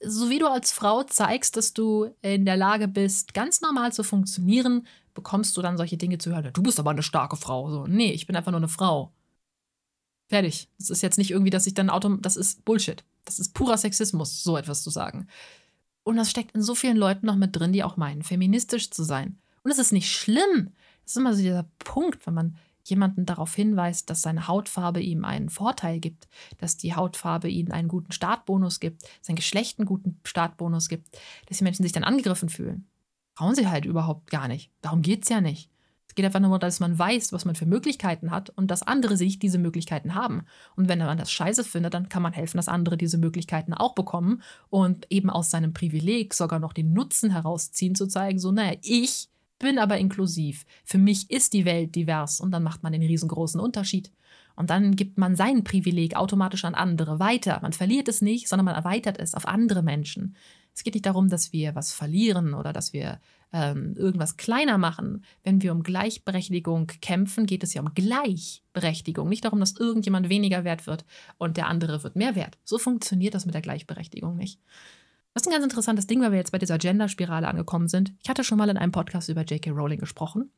So wie du als Frau zeigst, dass du in der Lage bist, ganz normal zu funktionieren, bekommst du dann solche Dinge zu hören. Du bist aber eine starke Frau. So, nee, ich bin einfach nur eine Frau. Fertig. Das ist jetzt nicht irgendwie, dass ich dann autom das ist Bullshit. Das ist purer Sexismus, so etwas zu sagen. Und das steckt in so vielen Leuten noch mit drin, die auch meinen, feministisch zu sein. Und es ist nicht schlimm. Es ist immer so dieser Punkt, wenn man jemanden darauf hinweist, dass seine Hautfarbe ihm einen Vorteil gibt, dass die Hautfarbe ihm einen guten Startbonus gibt, sein Geschlecht einen guten Startbonus gibt, dass die Menschen sich dann angegriffen fühlen. Brauchen sie halt überhaupt gar nicht. Darum geht es ja nicht geht einfach nur, dass man weiß, was man für Möglichkeiten hat und dass andere sich diese Möglichkeiten haben. Und wenn man das scheiße findet, dann kann man helfen, dass andere diese Möglichkeiten auch bekommen und eben aus seinem Privileg sogar noch den Nutzen herausziehen, zu zeigen, so, naja, ich bin aber inklusiv. Für mich ist die Welt divers und dann macht man den riesengroßen Unterschied. Und dann gibt man sein Privileg automatisch an andere weiter. Man verliert es nicht, sondern man erweitert es auf andere Menschen. Es geht nicht darum, dass wir was verlieren oder dass wir ähm, irgendwas kleiner machen. Wenn wir um Gleichberechtigung kämpfen, geht es ja um Gleichberechtigung. Nicht darum, dass irgendjemand weniger wert wird und der andere wird mehr wert. So funktioniert das mit der Gleichberechtigung nicht. Das ist ein ganz interessantes Ding, weil wir jetzt bei dieser Gender-Spirale angekommen sind. Ich hatte schon mal in einem Podcast über J.K. Rowling gesprochen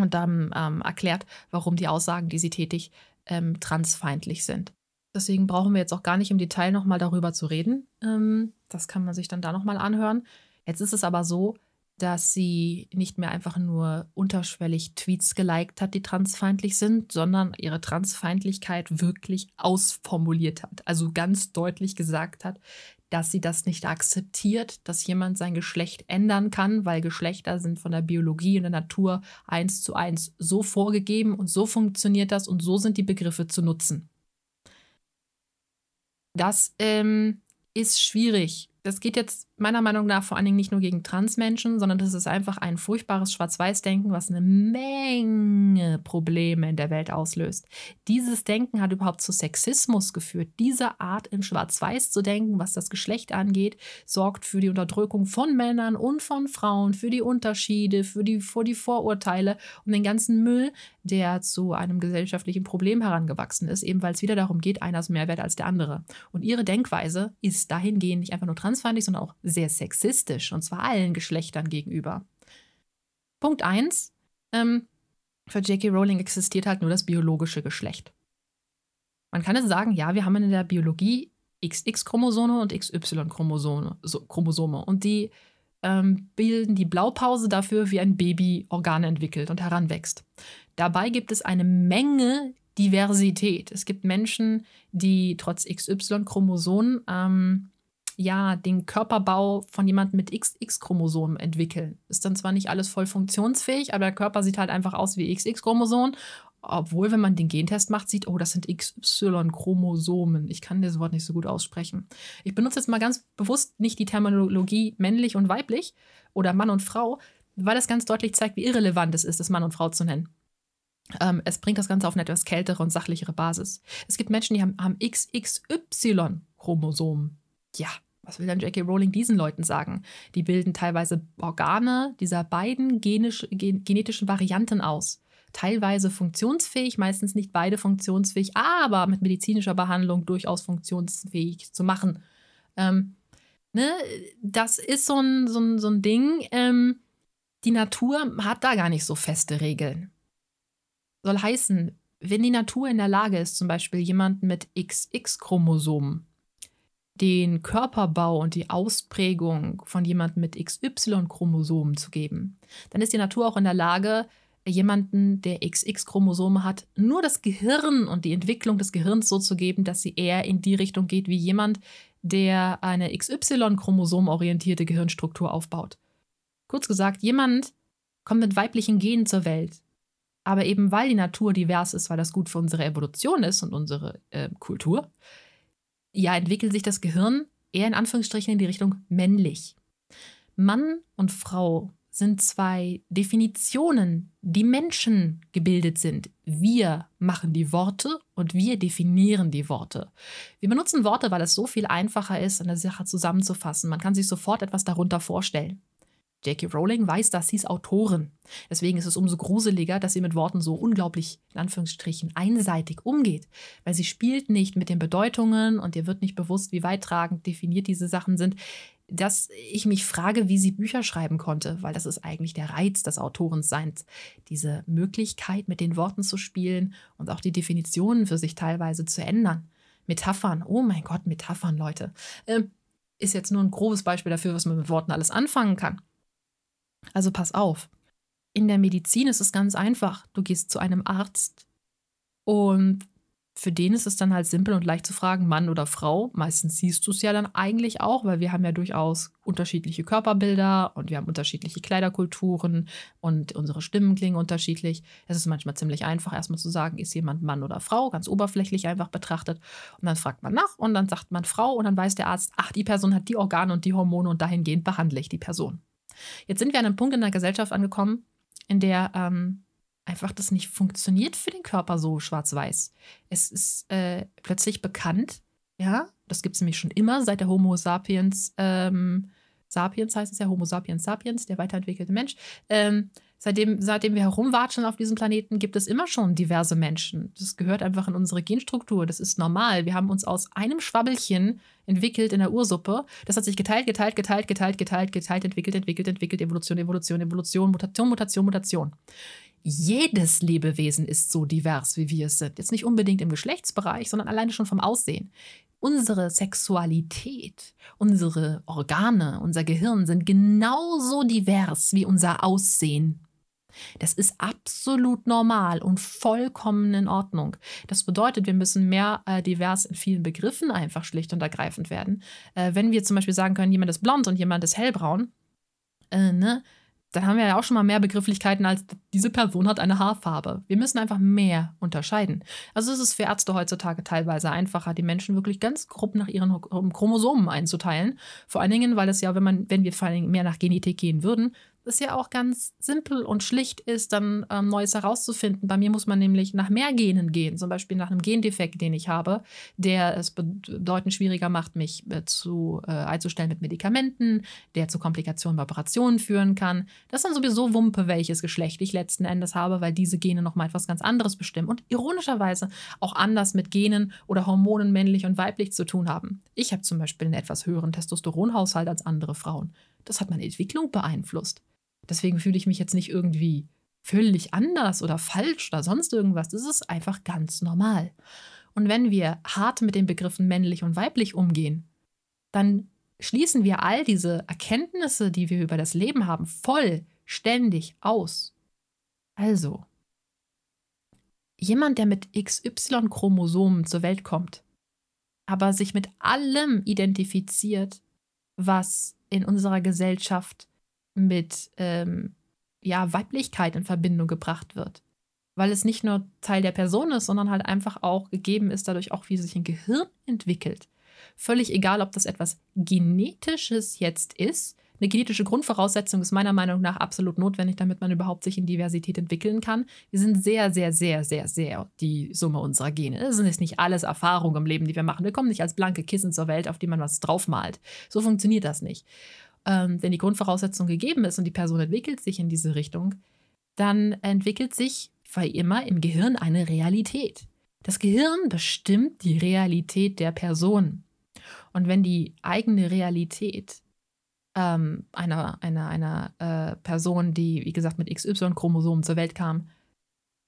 und dann ähm, erklärt, warum die Aussagen, die sie tätigt, ähm, transfeindlich sind. Deswegen brauchen wir jetzt auch gar nicht im Detail nochmal darüber zu reden. Ähm, das kann man sich dann da nochmal anhören. Jetzt ist es aber so, dass sie nicht mehr einfach nur unterschwellig Tweets geliked hat, die transfeindlich sind, sondern ihre Transfeindlichkeit wirklich ausformuliert hat. Also ganz deutlich gesagt hat, dass sie das nicht akzeptiert, dass jemand sein Geschlecht ändern kann, weil Geschlechter sind von der Biologie und der Natur eins zu eins so vorgegeben und so funktioniert das und so sind die Begriffe zu nutzen. Das ähm, ist schwierig das geht jetzt meiner Meinung nach vor allen Dingen nicht nur gegen Transmenschen, sondern das ist einfach ein furchtbares Schwarz-Weiß-Denken, was eine Menge Probleme in der Welt auslöst. Dieses Denken hat überhaupt zu Sexismus geführt. Diese Art in Schwarz-Weiß zu denken, was das Geschlecht angeht, sorgt für die Unterdrückung von Männern und von Frauen, für die Unterschiede, für die, für die Vorurteile und den ganzen Müll, der zu einem gesellschaftlichen Problem herangewachsen ist, eben weil es wieder darum geht, einer ist mehr wert als der andere. Und ihre Denkweise ist dahingehend nicht einfach nur transfeindlich, sondern auch sehr sexistisch, und zwar allen Geschlechtern gegenüber. Punkt 1. Ähm, für J.K. Rowling existiert halt nur das biologische Geschlecht. Man kann jetzt sagen, ja, wir haben in der Biologie XX-Chromosome und XY-Chromosome. So, Chromosome, und die ähm, bilden die Blaupause dafür, wie ein Baby Organe entwickelt und heranwächst. Dabei gibt es eine Menge Diversität. Es gibt Menschen, die trotz XY-Chromosomen ähm, ja den Körperbau von jemandem mit XX-Chromosomen entwickeln. Ist dann zwar nicht alles voll funktionsfähig, aber der Körper sieht halt einfach aus wie XX-Chromosomen. Obwohl, wenn man den Gentest macht, sieht, oh, das sind XY-Chromosomen. Ich kann das Wort nicht so gut aussprechen. Ich benutze jetzt mal ganz bewusst nicht die Terminologie männlich und weiblich oder Mann und Frau, weil das ganz deutlich zeigt, wie irrelevant es ist, das Mann und Frau zu nennen. Ähm, es bringt das Ganze auf eine etwas kältere und sachlichere Basis. Es gibt Menschen, die haben, haben XXY-Chromosomen. Ja, was will dann J.K. Rowling diesen Leuten sagen? Die bilden teilweise Organe dieser beiden genisch, gen, genetischen Varianten aus. Teilweise funktionsfähig, meistens nicht beide funktionsfähig, aber mit medizinischer Behandlung durchaus funktionsfähig zu machen. Ähm, ne? Das ist so ein, so ein, so ein Ding. Ähm, die Natur hat da gar nicht so feste Regeln. Soll heißen, wenn die Natur in der Lage ist, zum Beispiel jemanden mit XX-Chromosomen den Körperbau und die Ausprägung von jemandem mit XY-Chromosomen zu geben, dann ist die Natur auch in der Lage, jemanden, der XX-Chromosome hat, nur das Gehirn und die Entwicklung des Gehirns so zu geben, dass sie eher in die Richtung geht wie jemand, der eine XY-Chromosom-orientierte Gehirnstruktur aufbaut. Kurz gesagt, jemand kommt mit weiblichen Genen zur Welt, aber eben weil die Natur divers ist, weil das gut für unsere Evolution ist und unsere äh, Kultur, ja, entwickelt sich das Gehirn eher in Anführungsstrichen in die Richtung männlich. Mann und Frau sind zwei Definitionen, die Menschen gebildet sind. Wir machen die Worte und wir definieren die Worte. Wir benutzen Worte, weil es so viel einfacher ist, eine Sache zusammenzufassen. Man kann sich sofort etwas darunter vorstellen. J.K. Rowling weiß das, sie ist Autorin. Deswegen ist es umso gruseliger, dass sie mit Worten so unglaublich, in Anführungsstrichen, einseitig umgeht. Weil sie spielt nicht mit den Bedeutungen und ihr wird nicht bewusst, wie weittragend definiert diese Sachen sind, dass ich mich frage, wie sie Bücher schreiben konnte, weil das ist eigentlich der Reiz des Autorenseins. Diese Möglichkeit, mit den Worten zu spielen und auch die Definitionen für sich teilweise zu ändern. Metaphern, oh mein Gott, Metaphern, Leute. Ähm, ist jetzt nur ein grobes Beispiel dafür, was man mit Worten alles anfangen kann. Also pass auf. In der Medizin ist es ganz einfach. Du gehst zu einem Arzt und für den ist es dann halt simpel und leicht zu fragen, Mann oder Frau. Meistens siehst du es ja dann eigentlich auch, weil wir haben ja durchaus unterschiedliche Körperbilder und wir haben unterschiedliche Kleiderkulturen und unsere Stimmen klingen unterschiedlich. Es ist manchmal ziemlich einfach, erstmal zu sagen, ist jemand Mann oder Frau, ganz oberflächlich einfach betrachtet. Und dann fragt man nach und dann sagt man Frau und dann weiß der Arzt, ach, die Person hat die Organe und die Hormone und dahingehend behandle ich die Person. Jetzt sind wir an einem Punkt in der Gesellschaft angekommen, in der ähm, einfach das nicht funktioniert für den Körper so schwarz-weiß. Es ist äh, plötzlich bekannt, ja, das gibt es nämlich schon immer, seit der Homo sapiens, ähm, sapiens heißt es ja, Homo sapiens sapiens, der weiterentwickelte Mensch, ähm, Seitdem, seitdem wir herumwatschen auf diesem Planeten, gibt es immer schon diverse Menschen. Das gehört einfach in unsere Genstruktur. Das ist normal. Wir haben uns aus einem Schwabbelchen entwickelt in der Ursuppe. Das hat sich geteilt, geteilt, geteilt, geteilt, geteilt, geteilt, entwickelt, entwickelt, entwickelt, Evolution, Evolution, Evolution, Mutation, Mutation, Mutation. Jedes Lebewesen ist so divers, wie wir es sind. Jetzt nicht unbedingt im Geschlechtsbereich, sondern alleine schon vom Aussehen. Unsere Sexualität, unsere Organe, unser Gehirn sind genauso divers wie unser Aussehen. Das ist absolut normal und vollkommen in Ordnung. Das bedeutet, wir müssen mehr äh, divers in vielen Begriffen einfach schlicht und ergreifend werden. Äh, wenn wir zum Beispiel sagen können, jemand ist blond und jemand ist hellbraun, äh, ne, dann haben wir ja auch schon mal mehr Begrifflichkeiten als diese Person hat eine Haarfarbe. Wir müssen einfach mehr unterscheiden. Also es ist für Ärzte heutzutage teilweise einfacher, die Menschen wirklich ganz grob nach ihren Chromosomen einzuteilen. Vor allen Dingen, weil es ja, wenn man, wenn wir vor allen Dingen mehr nach Genetik gehen würden, es ja auch ganz simpel und schlicht ist, dann ähm, Neues herauszufinden. Bei mir muss man nämlich nach mehr Genen gehen, zum Beispiel nach einem Gendefekt, den ich habe, der es bedeutend schwieriger macht, mich äh, zu, äh, einzustellen mit Medikamenten, der zu Komplikationen bei Operationen führen kann. Das ist dann sowieso Wumpe, welches Geschlecht ich letzten Endes habe, weil diese Gene nochmal etwas ganz anderes bestimmen und ironischerweise auch anders mit Genen oder Hormonen männlich und weiblich zu tun haben. Ich habe zum Beispiel einen etwas höheren Testosteronhaushalt als andere Frauen. Das hat meine Entwicklung beeinflusst. Deswegen fühle ich mich jetzt nicht irgendwie völlig anders oder falsch oder sonst irgendwas. Das ist einfach ganz normal. Und wenn wir hart mit den Begriffen männlich und weiblich umgehen, dann schließen wir all diese Erkenntnisse, die wir über das Leben haben, vollständig aus. Also, jemand, der mit XY-Chromosomen zur Welt kommt, aber sich mit allem identifiziert, was in unserer Gesellschaft mit ähm, ja, Weiblichkeit in Verbindung gebracht wird. Weil es nicht nur Teil der Person ist, sondern halt einfach auch gegeben ist, dadurch auch, wie sich ein Gehirn entwickelt. Völlig egal, ob das etwas Genetisches jetzt ist. Eine genetische Grundvoraussetzung ist meiner Meinung nach absolut notwendig, damit man überhaupt sich in Diversität entwickeln kann. Wir sind sehr, sehr, sehr, sehr, sehr die Summe unserer Gene. Das sind jetzt nicht alles Erfahrungen im Leben, die wir machen. Wir kommen nicht als blanke Kissen zur Welt, auf die man was draufmalt. So funktioniert das nicht ähm, wenn die Grundvoraussetzung gegeben ist und die Person entwickelt sich in diese Richtung, dann entwickelt sich für immer im Gehirn eine Realität. Das Gehirn bestimmt die Realität der Person. Und wenn die eigene Realität ähm, einer, einer, einer äh, Person, die, wie gesagt, mit XY-Chromosomen zur Welt kam,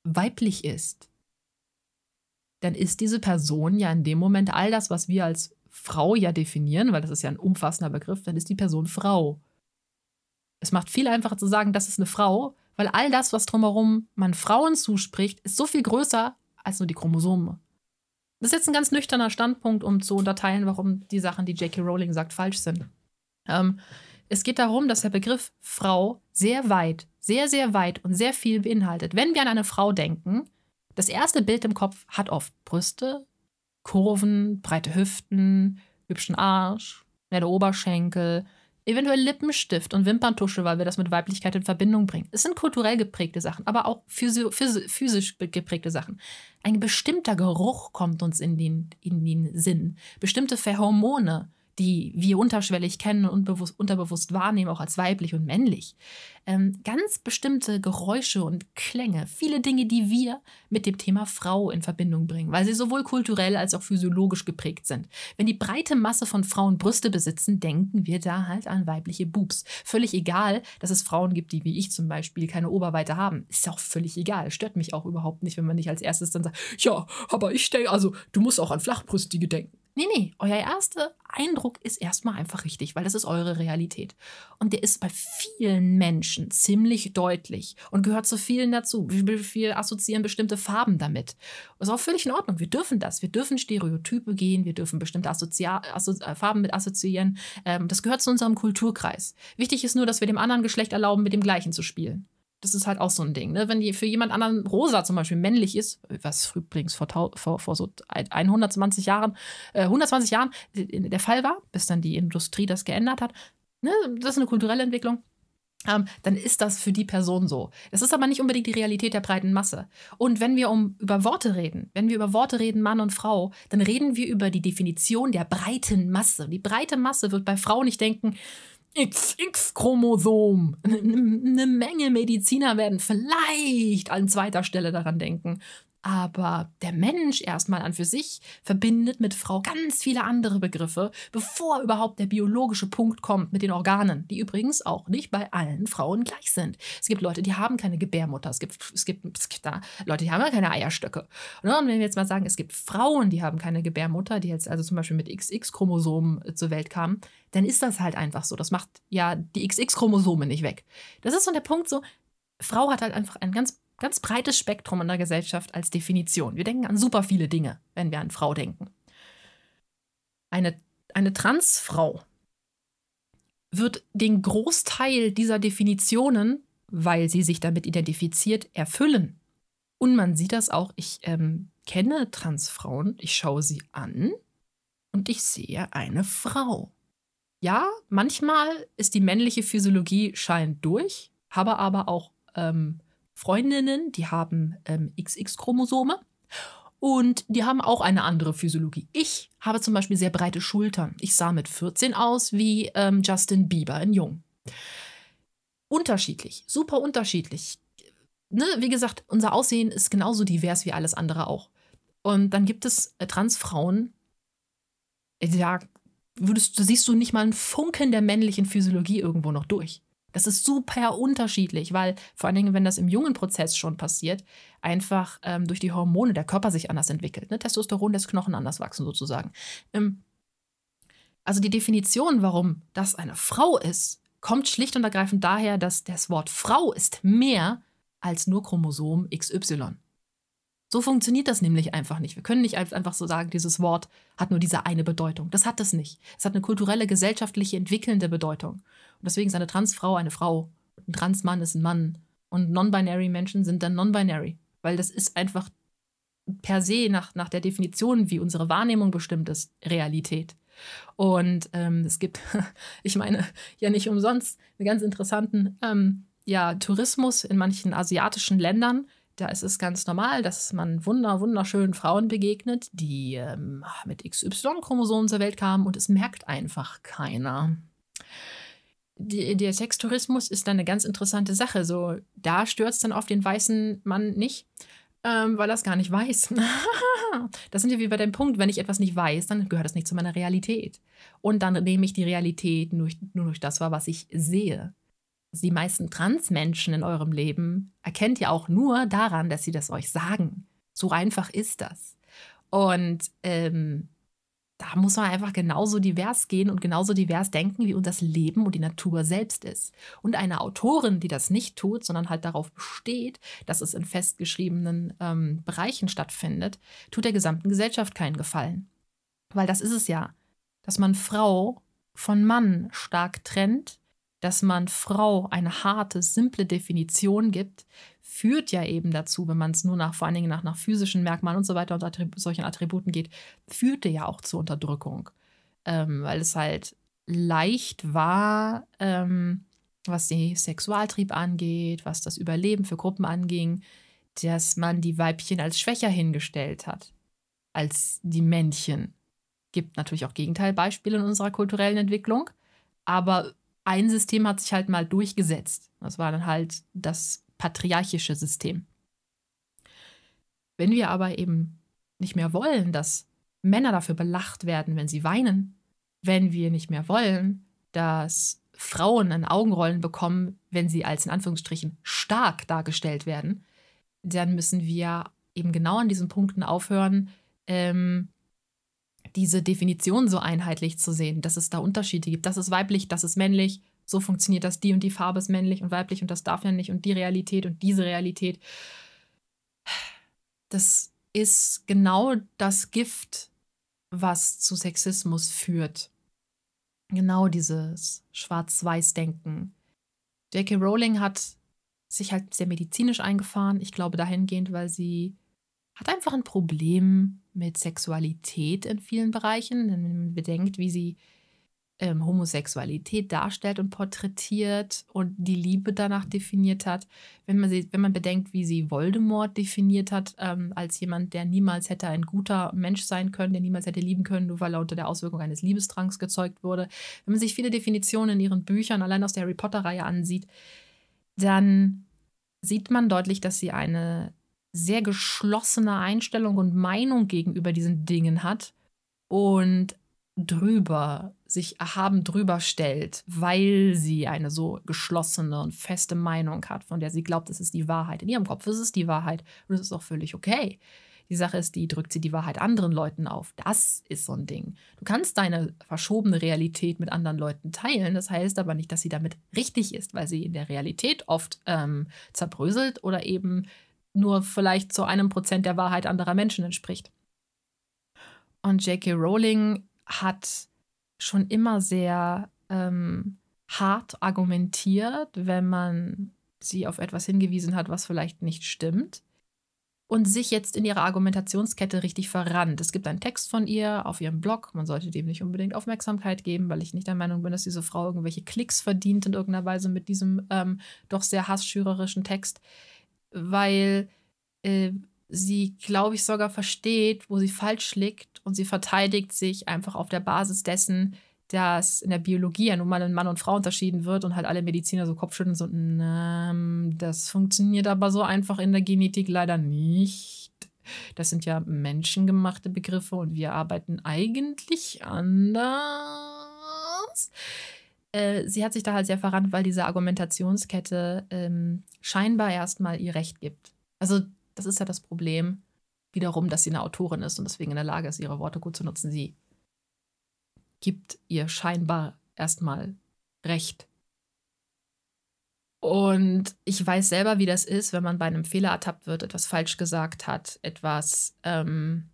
weiblich ist, dann ist diese Person ja in dem Moment all das, was wir als Frau ja definieren, weil das ist ja ein umfassender Begriff, dann ist die Person Frau. Es macht viel einfacher zu sagen, das ist eine Frau, weil all das, was drumherum man Frauen zuspricht, ist so viel größer als nur die Chromosome. Das ist jetzt ein ganz nüchterner Standpunkt, um zu unterteilen, warum die Sachen, die J.K. Rowling sagt, falsch sind. Ähm, es geht darum, dass der Begriff Frau sehr weit, sehr, sehr weit und sehr viel beinhaltet. Wenn wir an eine Frau denken, das erste Bild im Kopf hat oft Brüste, Kurven, breite Hüften, hübschen Arsch, nette Oberschenkel, eventuell Lippenstift und Wimperntusche, weil wir das mit Weiblichkeit in Verbindung bringen. Es sind kulturell geprägte Sachen, aber auch physi physisch geprägte Sachen. Ein bestimmter Geruch kommt uns in den, in den Sinn. Bestimmte Pheromone, die wir unterschwellig kennen und unterbewusst wahrnehmen, auch als weiblich und männlich. Ähm, ganz bestimmte Geräusche und Klänge, viele Dinge, die wir mit dem Thema Frau in Verbindung bringen, weil sie sowohl kulturell als auch physiologisch geprägt sind. Wenn die breite Masse von Frauen Brüste besitzen, denken wir da halt an weibliche Boobs. Völlig egal, dass es Frauen gibt, die wie ich zum Beispiel keine Oberweite haben. Ist auch völlig egal. Stört mich auch überhaupt nicht, wenn man nicht als erstes dann sagt, ja, aber ich denke, also du musst auch an Flachbrüstige denken. Nee, nee, euer erster Eindruck ist erstmal einfach richtig, weil das ist eure Realität. Und der ist bei vielen Menschen ziemlich deutlich und gehört zu vielen dazu. Wir assoziieren bestimmte Farben damit. Das ist auch völlig in Ordnung. Wir dürfen das. Wir dürfen Stereotype gehen, wir dürfen bestimmte Assozi Asso äh, Farben mit assoziieren. Ähm, das gehört zu unserem Kulturkreis. Wichtig ist nur, dass wir dem anderen Geschlecht erlauben, mit dem gleichen zu spielen. Das ist halt auch so ein Ding. Ne? Wenn die für jemand anderen rosa zum Beispiel männlich ist, was übrigens vor, vor, vor so 120 Jahren, äh, 120 Jahren der Fall war, bis dann die Industrie das geändert hat, ne? das ist eine kulturelle Entwicklung. Ähm, dann ist das für die Person so. Das ist aber nicht unbedingt die Realität der breiten Masse. Und wenn wir um über Worte reden, wenn wir über Worte reden, Mann und Frau, dann reden wir über die Definition der breiten Masse. Die breite Masse wird bei Frauen nicht denken, XX-Chromosom. Eine Menge Mediziner werden vielleicht an zweiter Stelle daran denken. Aber der Mensch erstmal an für sich verbindet mit Frau ganz viele andere Begriffe, bevor überhaupt der biologische Punkt kommt mit den Organen, die übrigens auch nicht bei allen Frauen gleich sind. Es gibt Leute, die haben keine Gebärmutter, es gibt, es gibt, es gibt da Leute, die haben ja keine Eierstöcke. Und wenn wir jetzt mal sagen, es gibt Frauen, die haben keine Gebärmutter, die jetzt also zum Beispiel mit XX-Chromosomen zur Welt kamen, dann ist das halt einfach so. Das macht ja die XX-Chromosome nicht weg. Das ist so der Punkt so, Frau hat halt einfach ein ganz, ganz breites Spektrum in der Gesellschaft als Definition. Wir denken an super viele Dinge, wenn wir an Frau denken. Eine, eine Transfrau wird den Großteil dieser Definitionen, weil sie sich damit identifiziert, erfüllen. Und man sieht das auch, ich ähm, kenne Transfrauen, ich schaue sie an und ich sehe eine Frau. Ja, manchmal ist die männliche Physiologie scheint durch, habe aber auch ähm, Freundinnen, die haben ähm, XX-Chromosome und die haben auch eine andere Physiologie. Ich habe zum Beispiel sehr breite Schultern. Ich sah mit 14 aus wie ähm, Justin Bieber in Jung. Unterschiedlich, super unterschiedlich. Ne, wie gesagt, unser Aussehen ist genauso divers wie alles andere auch. Und dann gibt es äh, Transfrauen, da würdest, siehst du nicht mal einen Funken der männlichen Physiologie irgendwo noch durch. Das ist super unterschiedlich, weil vor allen Dingen, wenn das im jungen Prozess schon passiert, einfach ähm, durch die Hormone der Körper sich anders entwickelt. Ne? Testosteron lässt Knochen anders wachsen sozusagen. Ähm, also die Definition, warum das eine Frau ist, kommt schlicht und ergreifend daher, dass das Wort Frau ist mehr als nur Chromosom XY. So funktioniert das nämlich einfach nicht. Wir können nicht einfach so sagen, dieses Wort hat nur diese eine Bedeutung. Das hat es nicht. Es hat eine kulturelle, gesellschaftliche, entwickelnde Bedeutung. Und deswegen ist eine Transfrau eine Frau. Ein Transmann ist ein Mann. Und non-binary Menschen sind dann non-binary. Weil das ist einfach per se nach, nach der Definition, wie unsere Wahrnehmung bestimmt ist, Realität. Und ähm, es gibt, *laughs* ich meine, ja nicht umsonst, einen ganz interessanten ähm, ja, Tourismus in manchen asiatischen Ländern, da ist es ganz normal, dass man wunder, wunderschönen Frauen begegnet, die ähm, mit XY-Chromosomen zur Welt kamen und es merkt einfach keiner. Die, der Sextourismus ist eine ganz interessante Sache. So, da stört es dann auf den weißen Mann nicht, ähm, weil er es gar nicht weiß. *laughs* das sind wir wie bei dem Punkt, wenn ich etwas nicht weiß, dann gehört es nicht zu meiner Realität. Und dann nehme ich die Realität nur, nur durch das wahr, was ich sehe die meisten Transmenschen in eurem Leben erkennt ihr auch nur daran, dass sie das euch sagen. So einfach ist das. Und ähm, da muss man einfach genauso divers gehen und genauso divers denken, wie unser Leben und die Natur selbst ist. Und eine Autorin, die das nicht tut, sondern halt darauf besteht, dass es in festgeschriebenen ähm, Bereichen stattfindet, tut der gesamten Gesellschaft keinen Gefallen. Weil das ist es ja, dass man Frau von Mann stark trennt dass man Frau eine harte, simple Definition gibt, führt ja eben dazu, wenn man es nur nach vor allen Dingen nach, nach physischen Merkmalen und so weiter und Attrib solchen Attributen geht, führte ja auch zur Unterdrückung. Ähm, weil es halt leicht war, ähm, was den Sexualtrieb angeht, was das Überleben für Gruppen anging, dass man die Weibchen als schwächer hingestellt hat als die Männchen. Gibt natürlich auch Gegenteilbeispiele in unserer kulturellen Entwicklung, aber ein System hat sich halt mal durchgesetzt. Das war dann halt das patriarchische System. Wenn wir aber eben nicht mehr wollen, dass Männer dafür belacht werden, wenn sie weinen, wenn wir nicht mehr wollen, dass Frauen ein Augenrollen bekommen, wenn sie als in Anführungsstrichen stark dargestellt werden, dann müssen wir eben genau an diesen Punkten aufhören, ähm, diese Definition so einheitlich zu sehen, dass es da Unterschiede gibt. Das ist weiblich, das ist männlich, so funktioniert das, die und die Farbe ist männlich und weiblich und das darf ja nicht und die Realität und diese Realität. Das ist genau das Gift, was zu Sexismus führt. Genau dieses Schwarz-Weiß-Denken. J.K. Rowling hat sich halt sehr medizinisch eingefahren. Ich glaube dahingehend, weil sie hat einfach ein Problem mit Sexualität in vielen Bereichen. Wenn man bedenkt, wie sie ähm, Homosexualität darstellt und porträtiert und die Liebe danach definiert hat. Wenn man, sie, wenn man bedenkt, wie sie Voldemort definiert hat, ähm, als jemand, der niemals hätte ein guter Mensch sein können, der niemals hätte lieben können, nur weil er unter der Auswirkung eines Liebestranks gezeugt wurde. Wenn man sich viele Definitionen in ihren Büchern, allein aus der Harry Potter-Reihe ansieht, dann sieht man deutlich, dass sie eine sehr geschlossene Einstellung und Meinung gegenüber diesen Dingen hat und drüber, sich erhaben drüber stellt, weil sie eine so geschlossene und feste Meinung hat, von der sie glaubt, es ist die Wahrheit. In ihrem Kopf ist es die Wahrheit und es ist auch völlig okay. Die Sache ist, die drückt sie die Wahrheit anderen Leuten auf. Das ist so ein Ding. Du kannst deine verschobene Realität mit anderen Leuten teilen. Das heißt aber nicht, dass sie damit richtig ist, weil sie in der Realität oft ähm, zerbröselt oder eben nur vielleicht zu einem Prozent der Wahrheit anderer Menschen entspricht. Und J.K. Rowling hat schon immer sehr ähm, hart argumentiert, wenn man sie auf etwas hingewiesen hat, was vielleicht nicht stimmt. Und sich jetzt in ihrer Argumentationskette richtig verrannt. Es gibt einen Text von ihr auf ihrem Blog. Man sollte dem nicht unbedingt Aufmerksamkeit geben, weil ich nicht der Meinung bin, dass diese Frau irgendwelche Klicks verdient in irgendeiner Weise mit diesem ähm, doch sehr hassschürerischen Text. Weil äh, sie, glaube ich, sogar versteht, wo sie falsch liegt und sie verteidigt sich einfach auf der Basis dessen, dass in der Biologie ja nun mal in Mann und Frau unterschieden wird und halt alle Mediziner so Kopfschütteln so, ähm, das funktioniert aber so einfach in der Genetik leider nicht. Das sind ja menschengemachte Begriffe und wir arbeiten eigentlich anders. Äh, sie hat sich da halt sehr verrannt, weil diese Argumentationskette ähm, scheinbar erstmal ihr Recht gibt. Also das ist ja das Problem wiederum, dass sie eine Autorin ist und deswegen in der Lage ist, ihre Worte gut zu nutzen. Sie gibt ihr scheinbar erstmal Recht. Und ich weiß selber, wie das ist, wenn man bei einem Fehler ertappt wird, etwas falsch gesagt hat, etwas ähm,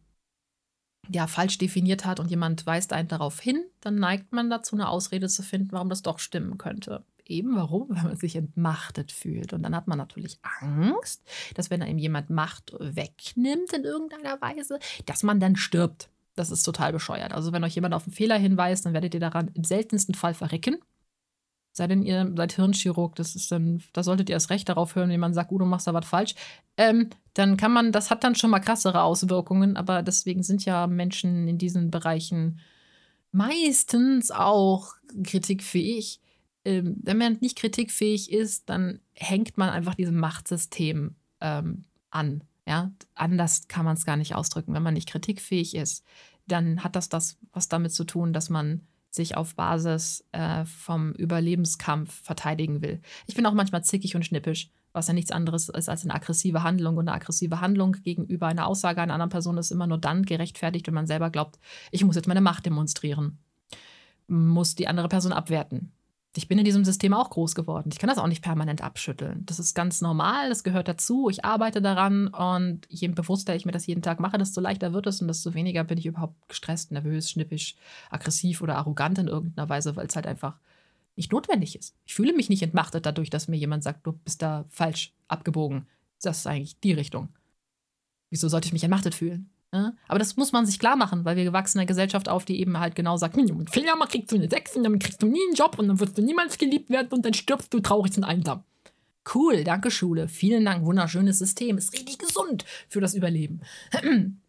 ja, falsch definiert hat und jemand weist einen darauf hin, dann neigt man dazu, eine Ausrede zu finden, warum das doch stimmen könnte. Eben warum? *laughs* Weil man sich entmachtet fühlt. Und dann hat man natürlich Angst, dass wenn einem jemand Macht wegnimmt in irgendeiner Weise, dass man dann stirbt. Das ist total bescheuert. Also wenn euch jemand auf einen Fehler hinweist, dann werdet ihr daran im seltensten Fall verrecken. Sei denn, ihr seid Hirnchirurg, das ist dann, da solltet ihr erst recht darauf hören, wenn man sagt, oh, du machst da was falsch. Ähm, dann kann man, das hat dann schon mal krassere Auswirkungen, aber deswegen sind ja Menschen in diesen Bereichen meistens auch kritikfähig. Ähm, wenn man nicht kritikfähig ist, dann hängt man einfach diesem Machtsystem ähm, an. Ja, anders kann man es gar nicht ausdrücken. Wenn man nicht kritikfähig ist, dann hat das das was damit zu tun, dass man sich auf Basis äh, vom Überlebenskampf verteidigen will. Ich bin auch manchmal zickig und schnippisch, was ja nichts anderes ist als eine aggressive Handlung. Und eine aggressive Handlung gegenüber einer Aussage einer anderen Person ist immer nur dann gerechtfertigt, wenn man selber glaubt, ich muss jetzt meine Macht demonstrieren, muss die andere Person abwerten. Ich bin in diesem System auch groß geworden. Ich kann das auch nicht permanent abschütteln. Das ist ganz normal, das gehört dazu. Ich arbeite daran und je bewusster ich mir das jeden Tag mache, desto leichter wird es und desto weniger bin ich überhaupt gestresst, nervös, schnippisch, aggressiv oder arrogant in irgendeiner Weise, weil es halt einfach nicht notwendig ist. Ich fühle mich nicht entmachtet dadurch, dass mir jemand sagt, du bist da falsch abgebogen. Das ist eigentlich die Richtung. Wieso sollte ich mich entmachtet fühlen? Aber das muss man sich klar machen, weil wir gewachsen in einer Gesellschaft auf, die eben halt genau sagt, hm, mit Fehler kriegst du eine 6 und dann kriegst du nie einen Job und dann wirst du niemals geliebt werden und dann stirbst du traurig und einsam. Cool, danke Schule. Vielen Dank, wunderschönes System. Ist richtig gesund für das Überleben. *clears throat*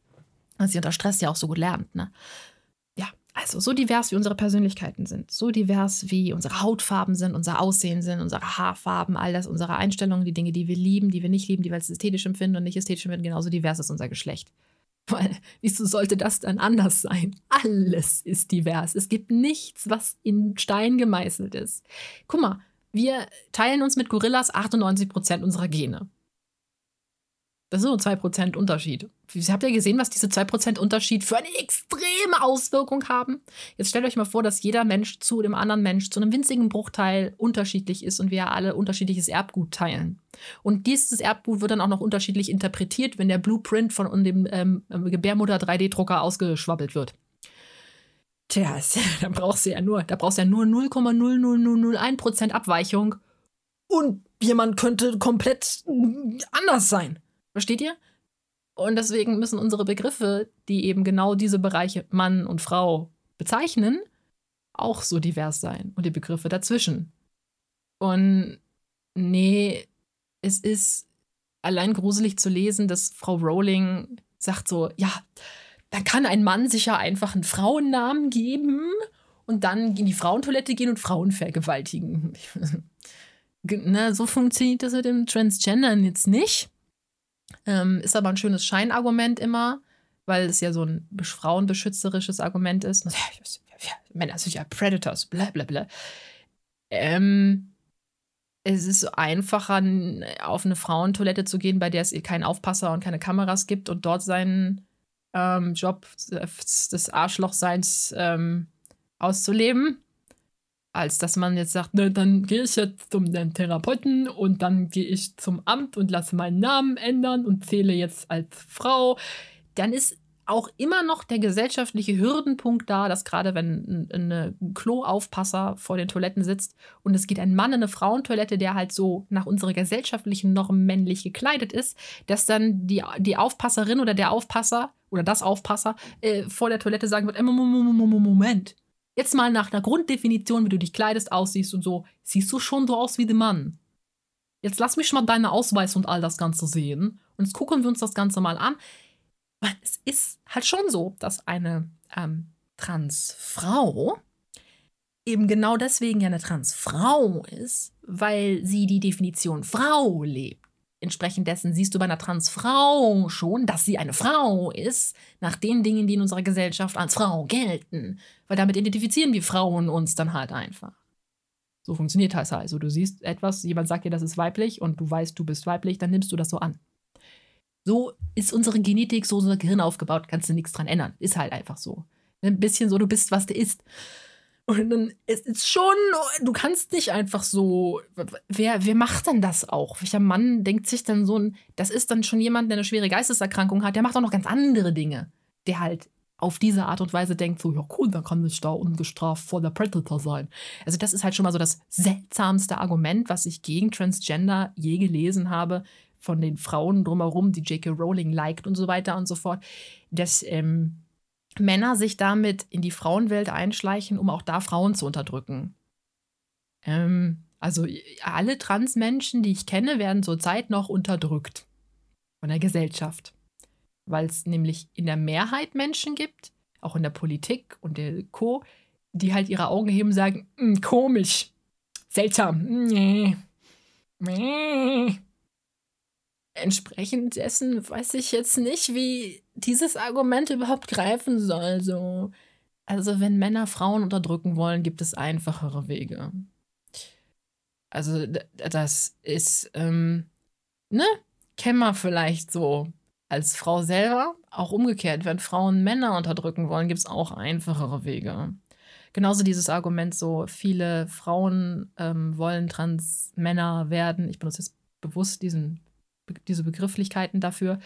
Dass sie unter Stress ja auch so gut lernt, ne? Ja, also so divers wie unsere Persönlichkeiten sind, so divers wie unsere Hautfarben sind, unser Aussehen sind, unsere Haarfarben, all das, unsere Einstellungen, die Dinge, die wir lieben, die wir nicht lieben, die wir als ästhetisch empfinden und nicht ästhetisch empfinden, genauso divers ist unser Geschlecht. *laughs* Weil, wieso sollte das dann anders sein? Alles ist divers. Es gibt nichts, was in Stein gemeißelt ist. Guck mal, wir teilen uns mit Gorillas 98 Prozent unserer Gene. Das ist nur ein 2% Unterschied. Habt ihr gesehen, was diese 2% Unterschied für eine extreme Auswirkung haben? Jetzt stellt euch mal vor, dass jeder Mensch zu dem anderen Mensch zu einem winzigen Bruchteil unterschiedlich ist und wir alle unterschiedliches Erbgut teilen. Und dieses Erbgut wird dann auch noch unterschiedlich interpretiert, wenn der Blueprint von dem ähm, Gebärmutter 3D-Drucker ausgeschwabbelt wird. Tja, da brauchst du ja nur, da brauchst du ja nur 0,00001% Abweichung und jemand könnte komplett anders sein. Versteht ihr? Und deswegen müssen unsere Begriffe, die eben genau diese Bereiche Mann und Frau bezeichnen, auch so divers sein und die Begriffe dazwischen. Und nee, es ist allein gruselig zu lesen, dass Frau Rowling sagt so, ja, dann kann ein Mann sich ja einfach einen Frauennamen geben und dann in die Frauentoilette gehen und Frauen vergewaltigen. *laughs* ne, so funktioniert das mit dem Transgendern jetzt nicht. Ähm, ist aber ein schönes Scheinargument immer, weil es ja so ein frauenbeschützerisches Argument ist. Männer sind ja Predators, bla bla bla. Ähm, es ist einfacher, auf eine Frauentoilette zu gehen, bei der es keinen Aufpasser und keine Kameras gibt und dort seinen ähm, Job des Arschlochseins ähm, auszuleben, als dass man jetzt sagt, ne, dann gehe ich jetzt zum Therapeuten und dann gehe ich zum Amt und lasse meinen Namen ändern und zähle jetzt als Frau. Dann ist auch immer noch der gesellschaftliche Hürdenpunkt da, dass gerade wenn ein, Kloaufpasser vor den Toiletten sitzt und es geht ein Mann in eine Frauentoilette, der halt so nach unserer gesellschaftlichen Norm männlich gekleidet ist, dass dann die, die Aufpasserin oder der Aufpasser oder das Aufpasser äh, vor der Toilette sagen wird, äh, Moment, jetzt mal nach einer Grunddefinition, wie du dich kleidest, aussiehst und so, siehst du schon so aus wie der Mann. Jetzt lass mich mal deinen Ausweis und all das Ganze sehen und jetzt gucken wir uns das Ganze mal an weil es ist halt schon so, dass eine ähm, Transfrau eben genau deswegen ja eine Transfrau ist, weil sie die Definition Frau lebt. Entsprechend dessen siehst du bei einer Transfrau schon, dass sie eine Frau ist, nach den Dingen, die in unserer Gesellschaft als Frau gelten. Weil damit identifizieren wir Frauen uns dann halt einfach. So funktioniert das also. Du siehst etwas, jemand sagt dir, das ist weiblich und du weißt, du bist weiblich, dann nimmst du das so an. So ist unsere Genetik, so unser Gehirn aufgebaut, kannst du nichts dran ändern. Ist halt einfach so. Ein bisschen so, du bist, was du isst. Und dann ist es schon, du kannst nicht einfach so. Wer, wer macht denn das auch? Welcher Mann denkt sich dann so. Das ist dann schon jemand, der eine schwere Geisteserkrankung hat, der macht auch noch ganz andere Dinge. Der halt auf diese Art und Weise denkt, so, ja cool, dann kann ich da ungestraft vor der Predator sein. Also das ist halt schon mal so das seltsamste Argument, was ich gegen Transgender je gelesen habe, von den Frauen drumherum, die J.K. Rowling liked und so weiter und so fort, dass ähm, Männer sich damit in die Frauenwelt einschleichen, um auch da Frauen zu unterdrücken. Ähm, also alle Transmenschen, die ich kenne, werden zurzeit noch unterdrückt von der Gesellschaft, weil es nämlich in der Mehrheit Menschen gibt, auch in der Politik und der Co., die halt ihre Augen heben und sagen, hm, komisch, seltsam, nee, nee entsprechend dessen weiß ich jetzt nicht, wie dieses Argument überhaupt greifen soll. So. Also, wenn Männer Frauen unterdrücken wollen, gibt es einfachere Wege. Also, das ist, ähm, ne? Kennen wir vielleicht so als Frau selber. Auch umgekehrt, wenn Frauen Männer unterdrücken wollen, gibt es auch einfachere Wege. Genauso dieses Argument, so viele Frauen ähm, wollen Trans-Männer werden. Ich benutze jetzt bewusst diesen diese Begrifflichkeiten dafür.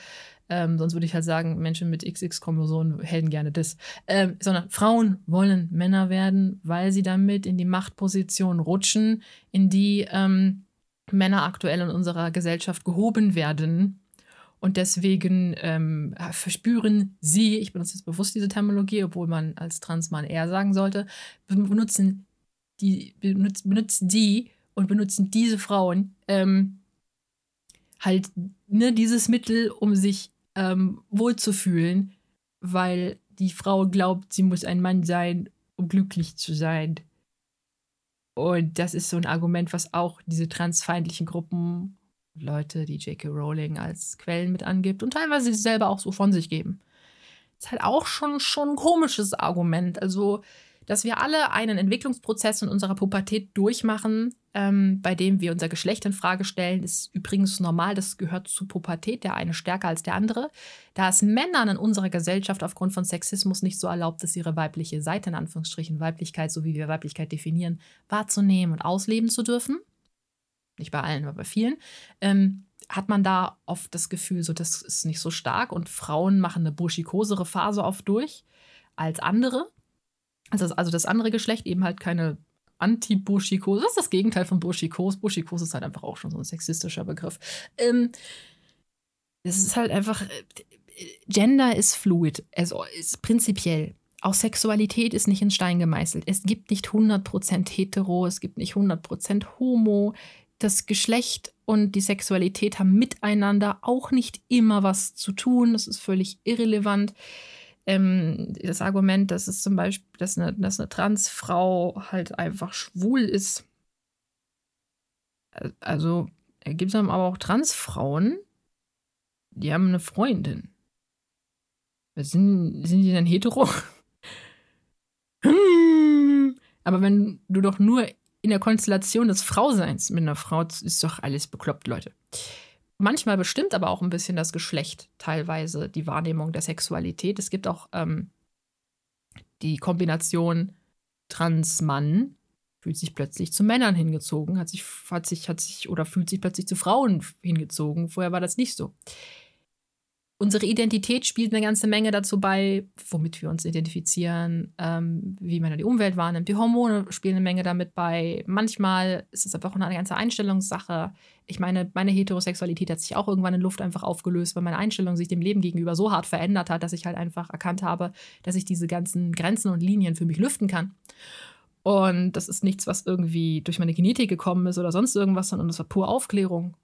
Ähm, sonst würde ich halt sagen, Menschen mit XX-Chromosomen hätten gerne das. Ähm, sondern Frauen wollen Männer werden, weil sie damit in die Machtposition rutschen, in die ähm, Männer aktuell in unserer Gesellschaft gehoben werden. Und deswegen ähm, verspüren sie, ich benutze jetzt bewusst diese Terminologie, obwohl man als Transmann eher sagen sollte, benutzen die, benutzen, benutzen die und benutzen diese Frauen ähm, halt ne, dieses Mittel, um sich ähm, wohlzufühlen, weil die Frau glaubt, sie muss ein Mann sein, um glücklich zu sein. Und das ist so ein Argument, was auch diese transfeindlichen Gruppen, Leute, die J.K. Rowling als Quellen mit angibt und teilweise selber auch so von sich geben. Ist halt auch schon, schon ein komisches Argument. Also, dass wir alle einen Entwicklungsprozess in unserer Pubertät durchmachen, ähm, bei dem wir unser Geschlecht in Frage stellen, ist übrigens normal. Das gehört zur Pubertät, der eine stärker als der andere. Da es Männern in unserer Gesellschaft aufgrund von Sexismus nicht so erlaubt ist, ihre weibliche Seite, in Anführungsstrichen Weiblichkeit, so wie wir Weiblichkeit definieren, wahrzunehmen und ausleben zu dürfen. Nicht bei allen, aber bei vielen. Ähm, hat man da oft das Gefühl, so das ist nicht so stark und Frauen machen eine burschikosere Phase oft durch als andere. Also, also das andere Geschlecht eben halt keine Anti-Burschikose. Das ist das Gegenteil von Burschikos. Burschikos ist halt einfach auch schon so ein sexistischer Begriff. Ähm, es ist halt einfach, äh, Gender ist fluid, also ist prinzipiell. Auch Sexualität ist nicht in Stein gemeißelt. Es gibt nicht 100% hetero, es gibt nicht 100% homo. Das Geschlecht und die Sexualität haben miteinander auch nicht immer was zu tun. Das ist völlig irrelevant ähm, das Argument, dass es zum Beispiel, dass eine, dass eine Transfrau halt einfach schwul ist. Also gibt es aber auch Transfrauen, die haben eine Freundin. Sind, sind die dann hetero? *laughs* aber wenn du doch nur in der Konstellation des Frauseins mit einer Frau ist doch alles bekloppt, Leute. Manchmal bestimmt aber auch ein bisschen das Geschlecht teilweise die Wahrnehmung der Sexualität. Es gibt auch ähm, die Kombination Transmann fühlt sich plötzlich zu Männern hingezogen, hat sich, hat sich, hat sich oder fühlt sich plötzlich zu Frauen hingezogen. Vorher war das nicht so unsere Identität spielt eine ganze Menge dazu bei, womit wir uns identifizieren, ähm, wie man die Umwelt wahrnimmt. Die Hormone spielen eine Menge damit bei. Manchmal ist es einfach eine ganze Einstellungssache. Ich meine, meine Heterosexualität hat sich auch irgendwann in Luft einfach aufgelöst, weil meine Einstellung sich dem Leben gegenüber so hart verändert hat, dass ich halt einfach erkannt habe, dass ich diese ganzen Grenzen und Linien für mich lüften kann. Und das ist nichts, was irgendwie durch meine Genetik gekommen ist oder sonst irgendwas, sondern das war pure Aufklärung.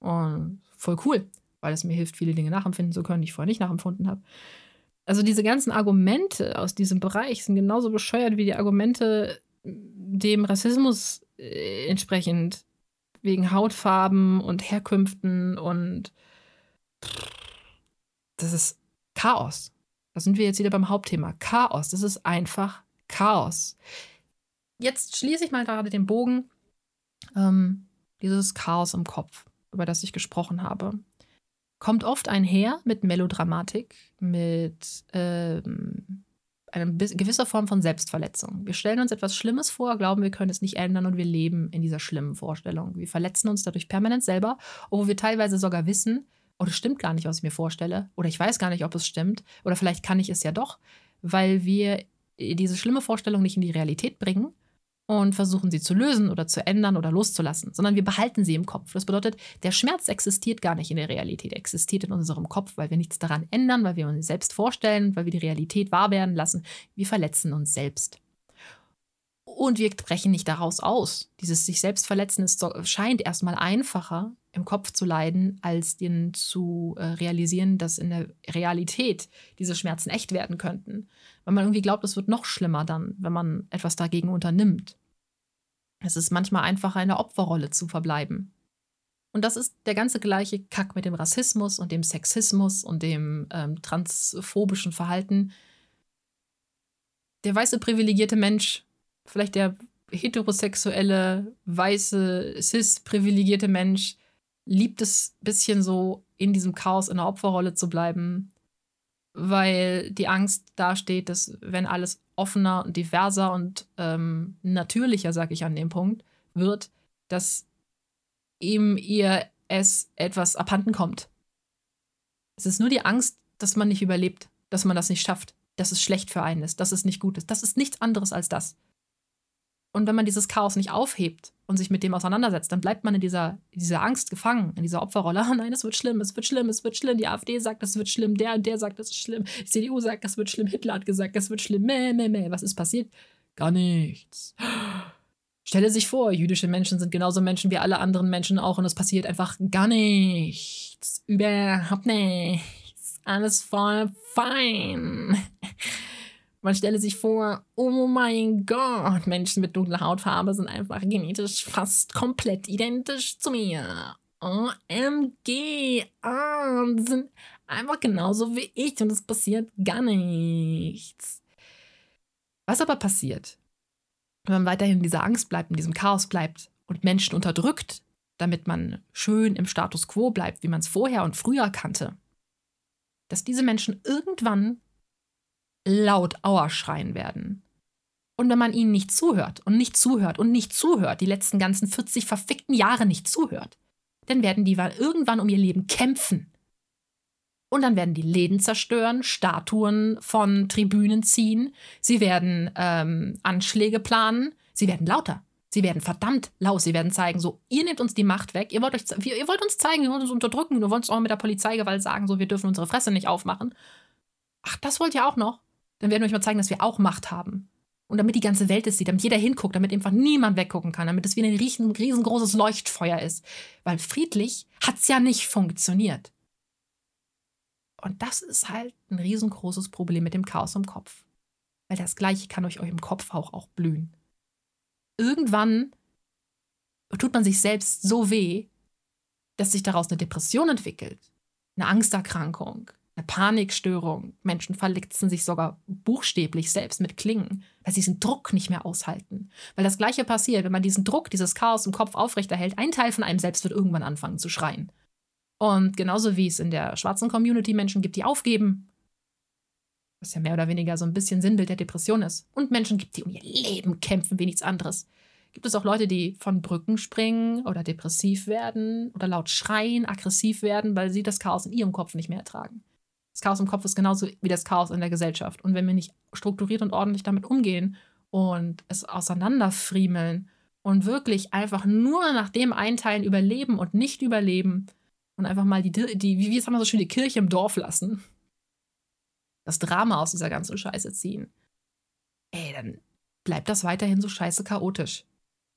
Und voll cool weil es mir hilft, viele Dinge nachempfinden zu können, die ich vorher nicht nachempfunden habe. Also diese ganzen Argumente aus diesem Bereich sind genauso bescheuert wie die Argumente dem Rassismus äh, entsprechend wegen Hautfarben und Herkünften und das ist Chaos. Da sind wir jetzt wieder beim Hauptthema. Chaos. Das ist einfach Chaos. Jetzt schließe ich mal gerade den Bogen. Ähm, dieses Chaos im Kopf, über das ich gesprochen habe kommt oft einher mit Melodramatik, mit ähm, einer gewisser Form von Selbstverletzung. Wir stellen uns etwas Schlimmes vor, glauben, wir können es nicht ändern und wir leben in dieser schlimmen Vorstellung. Wir verletzen uns dadurch permanent selber, obwohl wir teilweise sogar wissen, oh, stimmt gar nicht, was ich mir vorstelle, oder ich weiß gar nicht, ob es stimmt, oder vielleicht kann ich es ja doch, weil wir diese schlimme Vorstellung nicht in die Realität bringen und versuchen sie zu lösen oder zu ändern oder loszulassen, sondern wir behalten sie im Kopf. Das bedeutet, der Schmerz existiert gar nicht in der Realität, er existiert in unserem Kopf, weil wir nichts daran ändern, weil wir uns selbst vorstellen, weil wir die Realität wahr werden lassen. Wir verletzen uns selbst. Und wir brechen nicht daraus aus. Dieses sich selbst verletzen ist, scheint erstmal einfacher im Kopf zu leiden, als den zu äh, realisieren, dass in der Realität diese Schmerzen echt werden könnten. Weil man irgendwie glaubt, es wird noch schlimmer dann, wenn man etwas dagegen unternimmt. Es ist manchmal einfacher, in der Opferrolle zu verbleiben. Und das ist der ganze gleiche Kack mit dem Rassismus und dem Sexismus und dem ähm, transphobischen Verhalten. Der weiße privilegierte Mensch, vielleicht der heterosexuelle, weiße, cis-privilegierte Mensch, liebt es ein bisschen so in diesem Chaos in der Opferrolle zu bleiben, weil die Angst dasteht, dass wenn alles offener und diverser und ähm, natürlicher, sag ich an dem Punkt, wird, dass ihm ihr es etwas abhanden kommt. Es ist nur die Angst, dass man nicht überlebt, dass man das nicht schafft, dass es schlecht für einen ist, dass es nicht gut ist. Das ist nichts anderes als das. Und wenn man dieses Chaos nicht aufhebt und sich mit dem auseinandersetzt, dann bleibt man in dieser, dieser Angst gefangen, in dieser Opferrolle. Oh *laughs* nein, es wird schlimm, es wird schlimm, es wird schlimm. Die AfD sagt, es wird schlimm, der und der sagt, es ist schlimm. Die CDU sagt, es wird schlimm, Hitler hat gesagt, es wird schlimm. Meh, meh, meh. Was ist passiert? Gar nichts. *gasps* Stelle sich vor, jüdische Menschen sind genauso Menschen wie alle anderen Menschen auch und es passiert einfach gar nichts. Überhaupt nichts. Alles voll fein. Man stelle sich vor, oh mein Gott, Menschen mit dunkler Hautfarbe sind einfach genetisch fast komplett identisch zu mir. OMG, oh, sind einfach genauso wie ich und es passiert gar nichts. Was aber passiert, wenn man weiterhin in dieser Angst bleibt, in diesem Chaos bleibt und Menschen unterdrückt, damit man schön im Status quo bleibt, wie man es vorher und früher kannte, dass diese Menschen irgendwann laut Auer schreien werden. Und wenn man ihnen nicht zuhört und nicht zuhört und nicht zuhört, die letzten ganzen 40 verfickten Jahre nicht zuhört, dann werden die irgendwann um ihr Leben kämpfen. Und dann werden die Läden zerstören, Statuen von Tribünen ziehen, sie werden ähm, Anschläge planen, sie werden lauter. Sie werden verdammt laut. Sie werden zeigen, so, ihr nehmt uns die Macht weg. Ihr wollt, euch, ihr wollt uns zeigen, ihr wollt uns unterdrücken. Ihr wollt uns auch mit der Polizeigewalt sagen, so, wir dürfen unsere Fresse nicht aufmachen. Ach, das wollt ihr auch noch? Dann werden wir euch mal zeigen, dass wir auch Macht haben. Und damit die ganze Welt es sieht, damit jeder hinguckt, damit einfach niemand weggucken kann, damit es wie ein riesen, riesengroßes Leuchtfeuer ist. Weil friedlich hat es ja nicht funktioniert. Und das ist halt ein riesengroßes Problem mit dem Chaos im Kopf. Weil das Gleiche kann euch im Kopf auch, auch blühen. Irgendwann tut man sich selbst so weh, dass sich daraus eine Depression entwickelt, eine Angsterkrankung, eine Panikstörung. Menschen verletzen sich sogar buchstäblich selbst mit Klingen, weil sie diesen Druck nicht mehr aushalten. Weil das Gleiche passiert, wenn man diesen Druck, dieses Chaos im Kopf aufrechterhält, ein Teil von einem selbst wird irgendwann anfangen zu schreien. Und genauso wie es in der schwarzen Community Menschen gibt, die aufgeben, was ja mehr oder weniger so ein bisschen Sinnbild der Depression ist, und Menschen gibt, die um ihr Leben kämpfen wie nichts anderes, gibt es auch Leute, die von Brücken springen oder depressiv werden oder laut schreien, aggressiv werden, weil sie das Chaos in ihrem Kopf nicht mehr ertragen. Das Chaos im Kopf ist genauso wie das Chaos in der Gesellschaft. Und wenn wir nicht strukturiert und ordentlich damit umgehen und es auseinanderfriemeln und wirklich einfach nur nach dem einteilen, überleben und nicht überleben und einfach mal die, die wie sagen wir so schön, die Kirche im Dorf lassen, das Drama aus dieser ganzen Scheiße ziehen, ey, dann bleibt das weiterhin so scheiße chaotisch.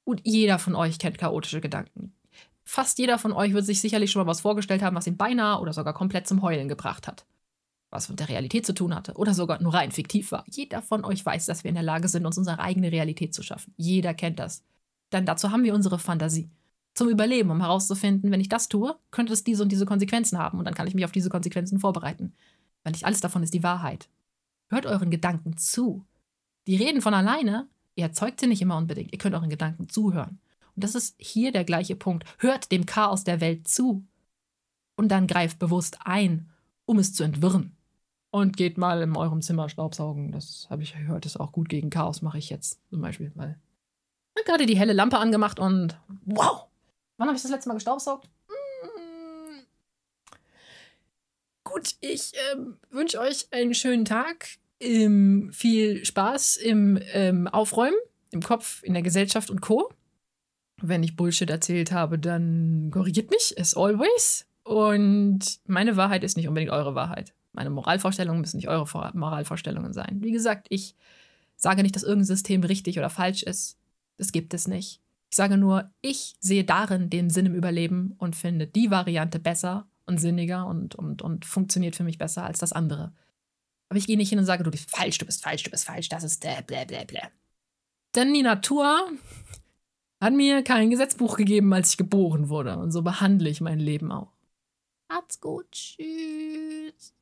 Und jeder von euch kennt chaotische Gedanken. Fast jeder von euch wird sich sicherlich schon mal was vorgestellt haben, was ihn beinahe oder sogar komplett zum Heulen gebracht hat was mit der Realität zu tun hatte oder sogar nur rein fiktiv war. Jeder von euch weiß, dass wir in der Lage sind, uns unsere eigene Realität zu schaffen. Jeder kennt das. Denn dazu haben wir unsere Fantasie. Zum Überleben, um herauszufinden, wenn ich das tue, könnte es diese und diese Konsequenzen haben und dann kann ich mich auf diese Konsequenzen vorbereiten. Weil nicht alles davon ist die Wahrheit. Hört euren Gedanken zu. Die reden von alleine, ihr erzeugt sie nicht immer unbedingt. Ihr könnt euren Gedanken zuhören. Und das ist hier der gleiche Punkt. Hört dem Chaos der Welt zu. Und dann greift bewusst ein, um es zu entwirren und geht mal in eurem Zimmer Staubsaugen. Das habe ich gehört, ist auch gut gegen Chaos, mache ich jetzt zum Beispiel. Weil ich habe gerade die helle Lampe angemacht und wow! Wann habe ich das letzte Mal gestaubsaugt? Mm. Gut, ich äh, wünsche euch einen schönen Tag. Ähm, viel Spaß im ähm, Aufräumen, im Kopf, in der Gesellschaft und Co. Wenn ich Bullshit erzählt habe, dann korrigiert mich, as always. Und meine Wahrheit ist nicht unbedingt eure Wahrheit. Meine Moralvorstellungen müssen nicht eure Moralvorstellungen sein. Wie gesagt, ich sage nicht, dass irgendein System richtig oder falsch ist. Das gibt es nicht. Ich sage nur, ich sehe darin den Sinn im Überleben und finde die Variante besser und sinniger und, und, und funktioniert für mich besser als das andere. Aber ich gehe nicht hin und sage, du bist falsch, du bist falsch, du bist falsch, das ist äh, blä, blä, blä. Denn die Natur hat mir kein Gesetzbuch gegeben, als ich geboren wurde. Und so behandle ich mein Leben auch. Macht's gut. Tschüss.